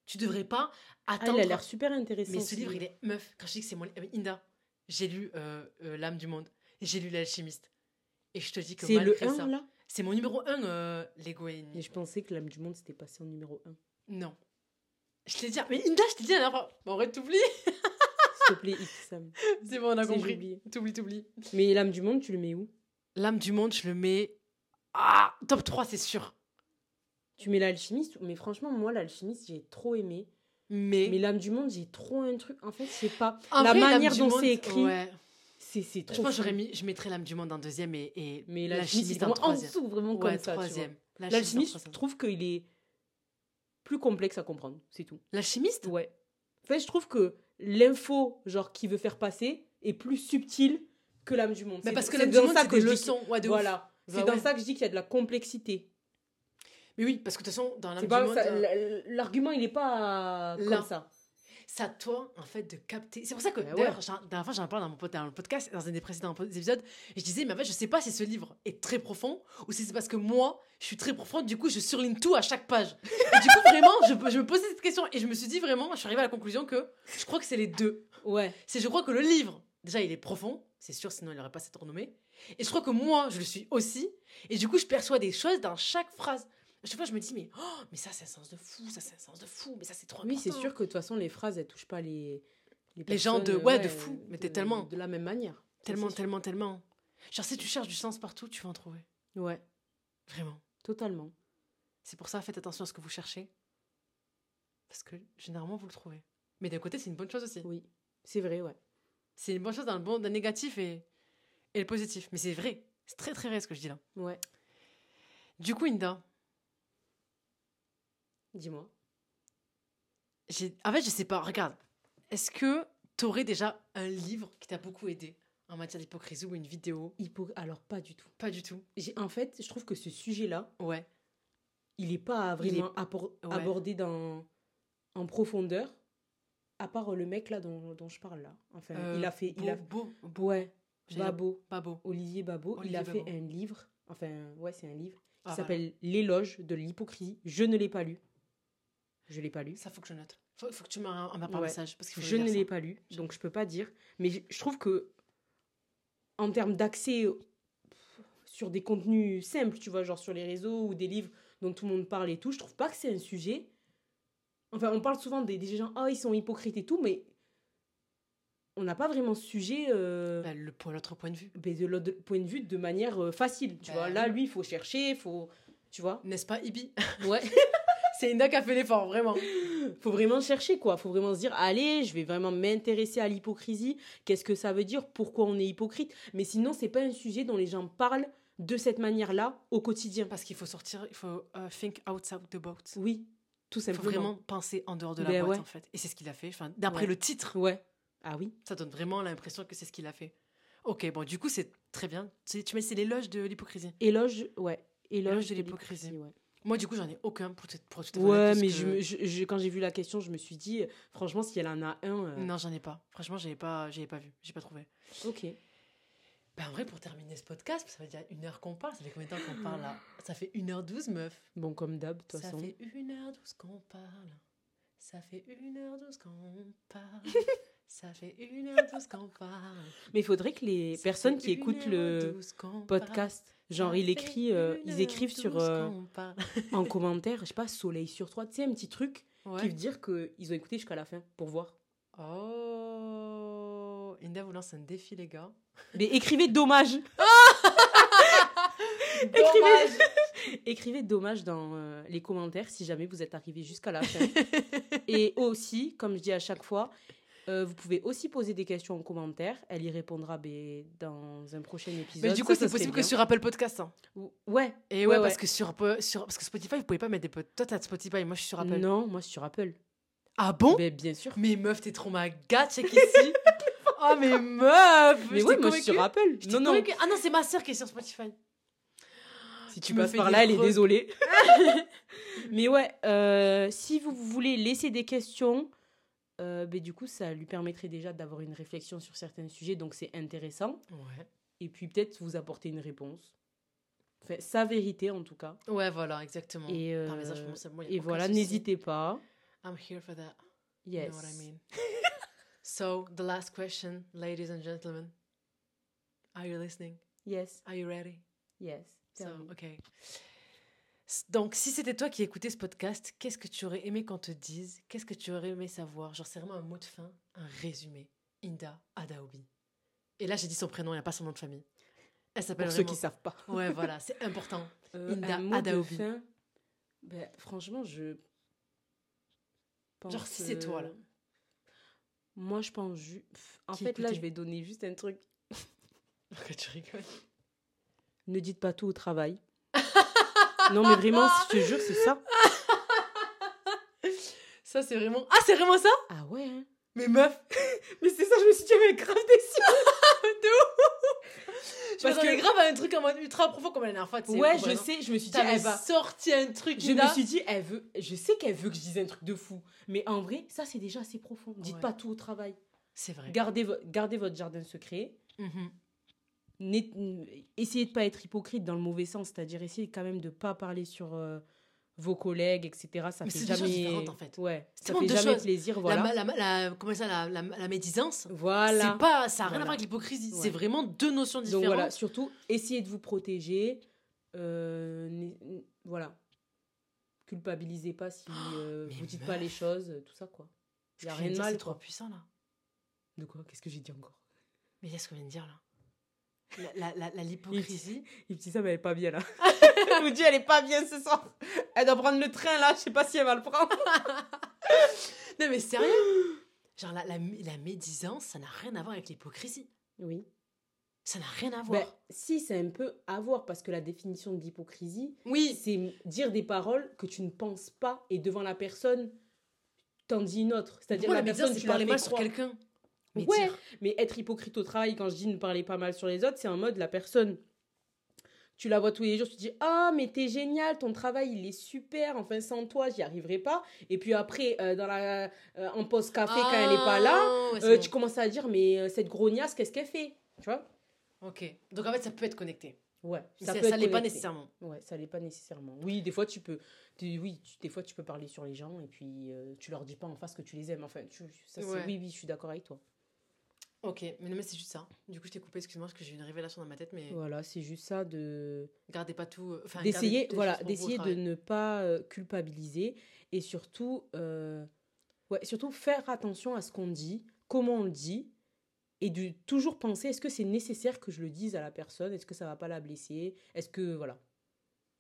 Tu devrais pas Ah, attendre. il a l'air super intéressant. Mais ce livre, il est meuf. Quand je dis que c'est mon livre, Inda, j'ai lu euh, euh, L'âme du monde. et J'ai lu L'alchimiste. Et je te dis que C'est le malgré 1 ça, là? c'est mon numéro 1, euh, Lego et. Mais je pensais que l'âme du monde c'était passé en numéro 1. Non. Je t'ai dit, mais Inda, je t'ai dit la dernière fois. Bon, en vrai, t'oublies. [LAUGHS] Te plaît, Sam. [LAUGHS] C'est bon, on a compris. T'oublies, t'oublies. Mais l'âme du monde, tu le mets où? L'âme du monde, je le mets. Ah, top 3, c'est sûr. Tu mets l'alchimiste Mais franchement, moi, l'alchimiste, j'ai trop aimé. Mais. Mais l'âme du monde, j'ai trop un truc. En fait, je sais pas. en la vrai, manière dont c'est écrit, Ouais. c'est c'est trop. Je pense j'aurais mis, je mettrais l'âme du monde en deuxième et, et Mais l'alchimiste en en troisième. dessous, vraiment Ouais, comme ça. tu vois. troisième. L'alchimiste en je trouve qu'il est. plus complexe à comprendre, c'est tout. L'alchimiste? Ouais. En fait, je trouve que l'info, genre, qui veut faire passer, est plus subtile que l'âme du monde. Mais C'est- parce que l'âme du dans monde, ça c'est des. Ouais, de. Voilà. Bah C'est dans ouais. ça que je dis qu'il y a de la complexité. Mais oui, parce que de toute façon, dans l'âme du pas monde, euh, L'argument, il est pas comme ça. C'est à toi, en fait, de capter. C'est pour ça que, Bah d'ailleurs, ouais. dernière fois, j'en parle dans, mon dans le podcast, dans un des précédents épisodes, et je disais, mais en fait, je sais pas si ce livre est très profond ou si c'est parce que moi, je suis très profonde, du coup, je surligne tout à chaque page. Et du coup, vraiment, je, je me posais cette question et je me suis dit vraiment, je suis arrivée à la conclusion que je crois que c'est les deux. Ouais. C'est, je crois que le livre, déjà, il est profond, c'est sûr, sinon il n'aurait pas cette renommée. Et je crois que moi, je le suis aussi. Et du coup, je perçois des choses dans chaque phrase. À chaque fois, je me dis, mais, oh, mais ça, c'est un sens de fou, ça, c'est un sens de fou, mais ça, c'est trop Oui, c'est sûr que de toute façon, les phrases, elles touchent pas les. Les gens de- ouais, de fou, mais t'es tellement- De la même manière. Tellement, tellement, tellement. Genre, si tu cherches du sens partout, tu vas en trouver. Ouais, Vraiment. totalement. C'est pour ça, faites attention à ce que vous cherchez. Parce que généralement, vous le trouvez. Mais d'un côté, c'est une bonne chose aussi. Oui, c'est vrai, ouais. C'est une bonne chose dans le bon, dans le négatif et, et le positif. Mais c'est vrai. C'est très, très vrai ce que je dis là. Ouais. Du coup, Inda, Dis-moi. en fait, je sais pas. Regarde. Est-ce que t'aurais déjà un livre qui t'a beaucoup aidé en matière d'hypocrisie ou une vidéo? Hypo... Alors, pas du tout. Pas du tout. En fait, je trouve que ce sujet-là, Ouais. il est pas est- vraiment Ouais. abordé dans... en profondeur, à part le mec là dont, dont je parle là. Enfin, Euh, il a fait. Beau, il a... beau, beau. Ouais, J'allais- Babo. Beau. Olivier Babo, il a fait Babo. un livre, enfin, ouais, c'est un livre, qui Ah, s'appelle L'éloge de l'hypocrisie. Je ne l'ai pas lu. Je l'ai pas lu. Ça, faut que je note. Faut, faut que tu par Ouais. message. Parce qu'il faut Je ne l'ai pas lu, donc je peux pas dire. Mais je- trouve que, en termes d'accès sur des contenus simples, tu vois, genre sur les réseaux ou des livres dont tout le monde parle et tout, je trouve pas que c'est un sujet. Enfin, on parle souvent des, des gens, oh, ils sont hypocrites et tout, mais on n'a pas vraiment ce sujet euh, Bah, le, pour l'autre point de vue. ben, de l'autre point de vue de manière euh, facile. Tu Bah vois, là, lui, il faut chercher, il faut. Tu vois N'est-ce pas, Ibi? Ouais. [LAUGHS] C'est Inda qui a fait l'effort, vraiment. faut vraiment chercher quoi faut vraiment se dire allez je vais vraiment m'intéresser à l'hypocrisie qu'est-ce que ça veut dire? Pourquoi on est hypocrite? Mais sinon c'est pas un sujet dont les gens parlent de cette manière là au quotidien Parce qu'il faut sortir, il faut euh, think outside the box. oui tout Il faut simplement vraiment penser en dehors de la Ben boîte, ouais. en fait. Et c'est ce qu'il a fait. Enfin, D'après Ouais. le titre, ouais ah oui ça donne vraiment l'impression que c'est ce qu'il a fait. Ok, bon, du coup, c'est très bien. Tu tu mets, c'est l'éloge de l'hypocrisie. éloge ouais Éloge éloge de de l'hypocrisie. l'hypocrisie ouais, Moi, du coup, j'en ai aucun pour pour tout Ouais, mais parce je, que- me- je- je- quand j'ai vu la question je me suis dit franchement si elle en a un euh, Non, j'en ai pas. Franchement, j'avais pas, j'avais pas vu. J'ai pas trouvé. ok Ben, en vrai, pour terminer ce podcast, ça fait déjà une heure qu'on parle. Ça fait combien de temps qu'on parle là? [GASPS] Ça fait 1h12, meuf. bon comme d'hab de toute Ça façon fait 1h12 qu'on parle. Ça fait 1h12 qu'on parle. [LAUGHS] Ça fait 1h12 qu'on parle. mais il faudrait que les Ça personnes qui écoutent le 1h12 qu'on podcast genre il écrit fait euh, ils écrivent 1h12 sur euh, [LAUGHS] en commentaire je sais pas soleil sur toi tu sais un petit truc qui veut dire qu'ils ont écouté jusqu'à la fin pour voir. Oh Inda vous lance un défi, les gars. Mais écrivez dommage [LAUGHS] Dommage. [LAUGHS] Écrivez dommage dans euh, les commentaires si jamais vous êtes arrivé jusqu'à la fin. Et aussi, comme je dis à chaque fois, euh, vous pouvez aussi poser des questions en commentaire. Elle y répondra ben, dans un prochain épisode. Mais du coup, c'est possible que sur Apple Podcast. hein. Ou- Ouais. Et ouais, Ouais, parce ouais. que sur, sur parce que Spotify, vous pouvez pas mettre des potes. Toi, t'as Spotify, moi, je suis sur Apple. Non, moi je suis sur Apple. Ah bon? Ben, bien sûr. Mais meuf, t'es trop ma gâte, check ici. oh, [LAUGHS] mais meuf Mais je ouais, moi je suis sur. Apple. Je Non, non. convaincue. Ah non, c'est ma sœur qui est sur Spotify. Si Tu tu passes par là, elle est désolée. [LAUGHS] Mais ouais, euh, si vous voulez laisser des questions, euh, ben, du coup, ça lui permettrait déjà d'avoir une réflexion sur certains sujets, donc c'est intéressant. Ouais. Et puis peut-être vous apporter une réponse. Enfin, sa vérité en tout cas. Ouais, voilà, exactement. Et, Par euh, message, bon, Et voilà, n'hésitez pas. I'm here for that. Yes. You know what I mean? [LAUGHS] so, the last question, ladies and gentlemen. Are you listening? Yes, Are you ready? yes. So, Tell me. ok. S- Donc, si c'était toi qui écoutais ce podcast, qu'est-ce que tu aurais aimé qu'on te dise? Qu'est-ce que tu aurais aimé savoir? Genre, c'est vraiment un mot de fin, un résumé. Inda Adaobi. Et là, j'ai dit son prénom, il n'y a pas son nom de famille. Elle s'appelle Pour ceux qui savent pas. Ouais, voilà, c'est important. [LAUGHS] Euh, Inda un mot Adaobi. de fin, ben, franchement, je pense, Genre, si c'est toi, euh, là. Moi, je pense... ju- En Qui fait, là, je vais donner juste un truc. [LAUGHS] Pourquoi tu rigoles? Ne dites pas tout au travail. Non, mais vraiment, je te jure, c'est ça. Ça, c'est vraiment. Ah, c'est vraiment ça? Ah ouais, hein. Mais meuf [LAUGHS] Mais c'est ça, je me suis dit, mais grave déçue. [LAUGHS] Je Parce m'attendais que- grave à un truc en mode ultra profond comme la dernière fois. tu sais, Ouais, je sais, je me suis dit, T'avais elle va. sorti un truc, Je me suis dit, elle veut. Je sais qu'elle veut que je dise un truc de fou. Mais en vrai, ça, c'est déjà assez profond. Dites Ouais. pas tout au travail. C'est vrai. Gardez, vo- gardez votre jardin secret. Mhm. Essayez de pas être hypocrite dans le mauvais sens, c'est-à-dire essayez quand même de pas parler sur euh, vos collègues, etc. Ça Mais fait jamais. en fait. Ouais, C'est ça vraiment fait jamais choses. plaisir, La, voilà. la, comment ça, la, la, médisance Voilà. C'est pas, ça n'a rien à voir avec l'hypocrisie. Ouais. C'est vraiment deux notions différentes. Donc voilà, surtout, essayez de vous protéger. euh, voilà. Culpabilisez pas si euh, mais vous dites pas les choses, euh, tout ça quoi. Ce Y a rien de mal C'est trop puissant là. De quoi? Qu'est-ce que j'ai dit encore? Mais il y a ce qu'on vient de dire là. La, la, la, la- l'hypocrisie. Il dit ça, mais elle est pas bien là. [LAUGHS] elle nous dit elle est pas bien ce soir. Elle doit prendre le train là, je sais pas si elle va le prendre. [LAUGHS] non mais sérieux? Genre la, la, la médisance, ça n'a rien à voir avec l'hypocrisie. Oui. Ça n'a rien à voir. Ben, si, c'est un peu à voir parce que la définition de l'hypocrisie, oui, c'est dire des paroles que tu ne penses pas et devant la personne, t'en dis une autre. C'est-à-dire Pourquoi la la médisance, personne, tu la parler fais mal sur quelqu'un? Mais Ouais, dire- mais être hypocrite au travail, quand je dis ne parler pas mal sur les autres, c'est en mode la personne, tu la vois tous les jours, tu te dis Ah, mais t'es génial, ton travail il est super, enfin sans toi j'y arriverai pas. Et puis après, euh, dans la, euh, en pause café, quand elle est pas là, Ah, ouais, euh, bon. tu commences à dire Mais cette grognasse, qu'est-ce qu'elle fait Tu vois? Ok. Donc en fait, ça peut être connecté. Ouais, ça ça l'est pas nécessairement. Ouais, ça l'est pas nécessairement. Oui, des fois tu peux, oui, tu- des fois tu peux parler sur les gens et puis euh, tu leur dis pas en face que tu les aimes. Enfin, tu, ça, Ouais. oui, oui, je suis d'accord avec toi. Ok, mais non, mais c'est juste ça. Du coup, je t'ai coupé, excuse-moi, parce que j'ai une révélation dans ma tête, mais Voilà, c'est juste ça de gardez pas tout. euh, Enfin, d'essayer voilà d'essayer de ne pas euh, culpabiliser et surtout euh, ouais surtout faire attention à ce qu'on dit comment on le dit et de toujours penser est-ce que c'est nécessaire que je le dise à la personne? Est-ce que ça va pas la blesser? Est-ce que voilà.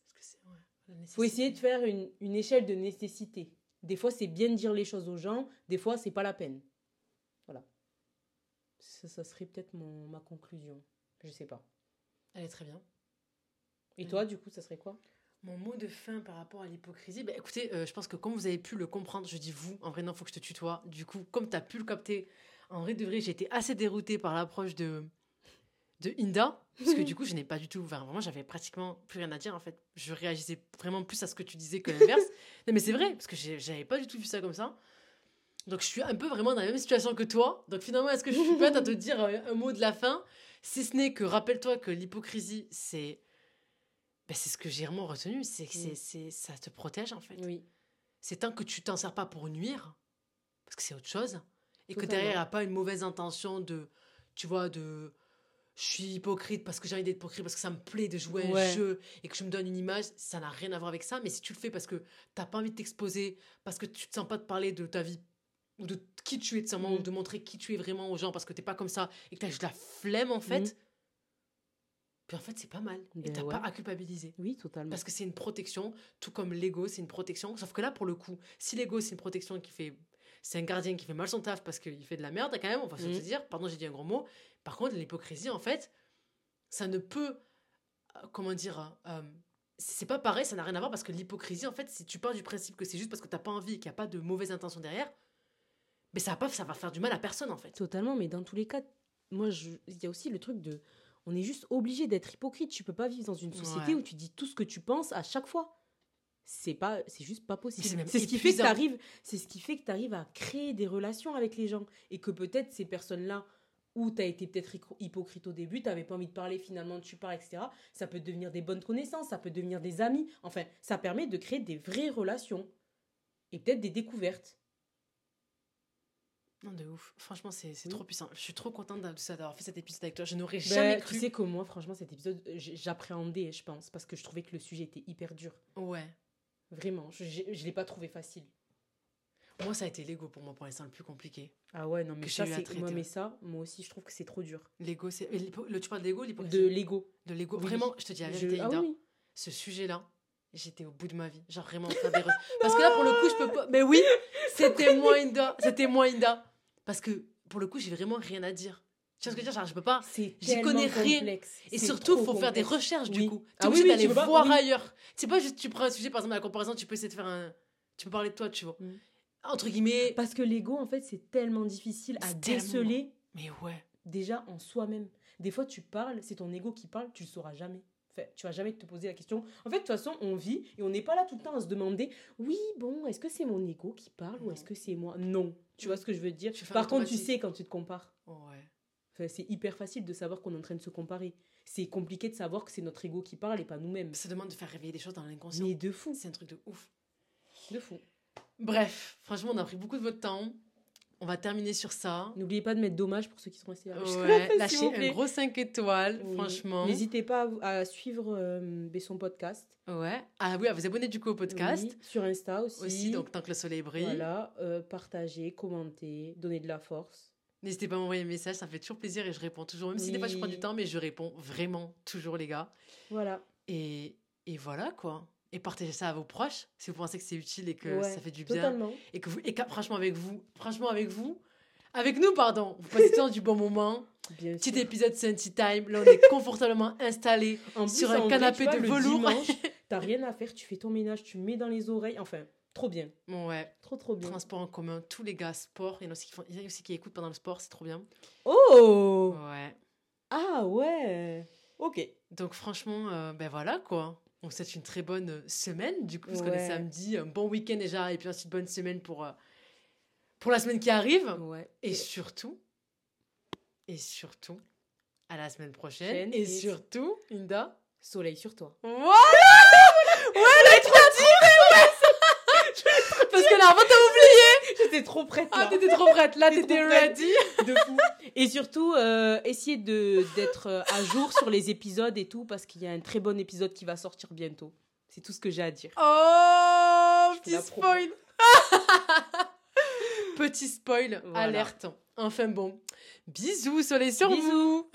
Parce que c'est- ouais, la faut essayer de faire une, une échelle de nécessité. Des fois c'est bien de dire les choses aux gens des fois c'est pas la peine ça, ça serait peut-être mon ma conclusion je sais pas Elle est très bien. et Mm. toi du coup ça serait quoi? Mon mot de fin par rapport à l'hypocrisie, bah, écoutez, euh, je pense que comme vous avez pu le comprendre, je dis vous, en vrai non, faut que je te tutoie. Du coup, comme tu as pu le capter, en vrai de vrai, j'ai été assez déroutée par l'approche de, de Inda, parce que du coup, je n'ai pas du tout, enfin, vraiment, j'avais pratiquement plus rien à dire en fait. Je réagissais vraiment plus à ce que tu disais que l'inverse. [LAUGHS] non, mais c'est vrai, parce que j'avais pas du tout vu ça comme ça. Donc je suis un peu vraiment dans la même situation que toi. Donc finalement, est-ce que je suis prête à te dire un, un mot de la fin? Si ce n'est que rappelle-toi que l'hypocrisie, c'est ben, c'est ce que j'ai vraiment retenu, c'est que c'est, Mm. c'est- ça te protège en fait. oui C'est tant que tu t'en sers pas pour nuire, parce que c'est autre chose, et que derrière, il n'y a pas une mauvaise intention de, tu vois, de je suis hypocrite parce que j'ai envie d'être hypocrite, parce que ça me plaît de jouer un Ouais. jeu et que je me donne une image, ça n'a rien à voir avec ça. Mais si tu le fais parce que t'as pas envie de t'exposer, parce que tu te sens pas de parler de ta vie ou de qui tu es, de, Mm. ou de montrer qui tu es vraiment aux gens parce que t'es pas comme ça et que t'as juste la flemme en fait, Mm. puis en fait, c'est pas mal. et Ben t'as ouais. pas à culpabiliser. oui totalement Parce que c'est une protection, tout comme l'ego, c'est une protection. Sauf que là, pour le coup, si l'ego, c'est une protection qui fait. C'est un gardien qui fait mal son taf parce qu'il fait de la merde, quand même, on va se le dire. Pardon, j'ai dit un gros mot. Par contre, l'hypocrisie, en fait, ça ne peut. euh, Comment dire euh, C'est pas pareil, ça n'a rien à voir parce que l'hypocrisie, en fait, si tu pars du principe que c'est juste parce que t'as pas envie, qu'il n'y a pas de mauvaise intention derrière, mais ça va, pas, ça va faire du mal à personne, en fait. Totalement, mais dans tous les cas, moi, il y a aussi le truc de. On est juste obligé d'être hypocrite. Tu peux pas vivre dans une société Ouais. où tu dis tout ce que tu penses à chaque fois. C'est pas, c'est juste pas possible. C'est ce qui fait que t'arrives, c'est ce qui fait que t'arrives à créer des relations avec les gens et que peut-être ces personnes-là où t'as été peut-être hypo- hypocrite au début, t'avais pas envie de parler, finalement tu parles, etc. Ça peut devenir des bonnes connaissances, ça peut devenir des amis. Enfin, ça permet de créer des vraies relations et peut-être des découvertes. Non, de ouf. Franchement, c'est Oui. trop puissant. Je suis trop contente d'a- d'avoir fait cet épisode avec toi. Je n'aurais Ben, jamais tu cru. sais que moi, franchement, cet épisode, j- j'appréhendais, je pense, parce que je trouvais que le sujet était hyper dur. Ouais. Vraiment, je, je l'ai pas trouvé facile. Moi, ça a été l'ego pour moi pour l'instant le plus compliqué. Ah ouais, non, mais ça, Moi, mais ça, moi aussi, je trouve que c'est trop dur. L'ego, c'est. Le, tu parles de l'ego l'hypocrisie? De l'ego. De l'ego. Oui. Vraiment, je te dis la Je- Ah oui. ce sujet-là, j'étais au bout de ma vie. Genre vraiment des re- Parce que là, pour le coup, je peux pas. Mais oui, [LAUGHS] c'était moi, Inda. C'était moi, Inda. Parce que pour le coup, j'ai vraiment rien à dire. Tu vois ce que je veux dire? Genre, je peux pas. C'est J'y connais rien. complexe. Et surtout, il faut faire des recherches du coup. Ah Tu es obligé oui, d'aller pas- voir ailleurs. C'est pas juste tu prends un sujet, par exemple, la comparaison, tu peux essayer de faire un. Tu peux parler de toi, tu vois. Mm. Entre guillemets. Parce que l'ego, en fait, c'est tellement difficile à tellement- déceler Mais ouais. déjà en soi-même. Des fois, tu parles, c'est ton ego qui parle, tu le sauras jamais. Enfin, tu vas jamais te poser la question. En fait, de toute façon, on vit et on n'est pas là tout le temps à se demander oui, bon, est-ce que c'est mon ego qui parle ou est-ce que c'est moi? Non. Tu vois ce que je veux dire Par contre, tu sais quand tu te compares. Ouais. Enfin, c'est hyper facile de savoir qu'on est en train de se comparer. C'est compliqué de savoir que c'est notre ego qui parle et pas nous-mêmes. Ça demande de faire réveiller des choses dans l'inconscient. Mais de fou, C'est un truc de ouf. de fou. Bref, franchement, on a pris beaucoup de votre temps. On va terminer sur ça. N'oubliez pas de mettre dommage pour ceux qui sont restés là. Ouais, lâchez un gros 5 étoiles, Oui. franchement. N'hésitez pas à, à suivre euh, Besson Podcast. Ouais. Ah oui, à vous abonner du coup au podcast. Oui, sur Insta aussi. Aussi, donc tant que le soleil brille. Voilà, euh, partager, commenter, donner de la force. N'hésitez pas à m'envoyer un message, ça me fait toujours plaisir et je réponds toujours. Même si des fois je prends Oui. du temps, mais je réponds vraiment toujours, les gars. Voilà. Et, et voilà quoi. Et partagez ça à vos proches si vous pensez que c'est utile et que Ouais, ça fait du bien. Totalement. Et que vous, et que, franchement avec vous, franchement avec vous, avec nous pardon, vous passez temps du bon moment. Bien Petit sûr. épisode Sunty Time, là on est confortablement installé [LAUGHS] sur un vrai, canapé vois, de velours. [LAUGHS] T'as rien à faire, tu fais ton ménage, tu mets dans les oreilles. Enfin, trop bien. Ouais, Trop, trop bien. transport en commun, tous les gars, sport, il y en a aussi qui, font, il y en a aussi qui écoutent pendant le sport, c'est trop bien. Oh Ouais. Ah ouais Ok. Donc franchement, euh, ben voilà quoi. On vous souhaite une très bonne euh, semaine, du coup, parce qu'on est Ouais. samedi, un bon week-end déjà, et puis ensuite bonne semaine pour, euh, pour la semaine qui arrive. Ouais. Et surtout, et surtout, à la semaine prochaine. Et et- surtout, Linda. Soleil sur toi. Voilà [LAUGHS] Ouais, elle a trop dit [LAUGHS] Parce que là, oublié [LAUGHS] J'étais trop prête Ah, là. t'étais trop prête, là, T'étais ready [LAUGHS] de fou. Et surtout, euh, essayez de d'être euh, à jour sur les épisodes et tout, parce qu'il y a un très bon épisode qui va sortir bientôt. C'est tout ce que j'ai à dire. Oh, petit spoil [LAUGHS] Petit spoil, Voilà. alerte. Enfin bon. Bisous, soleil sur Bisous. vous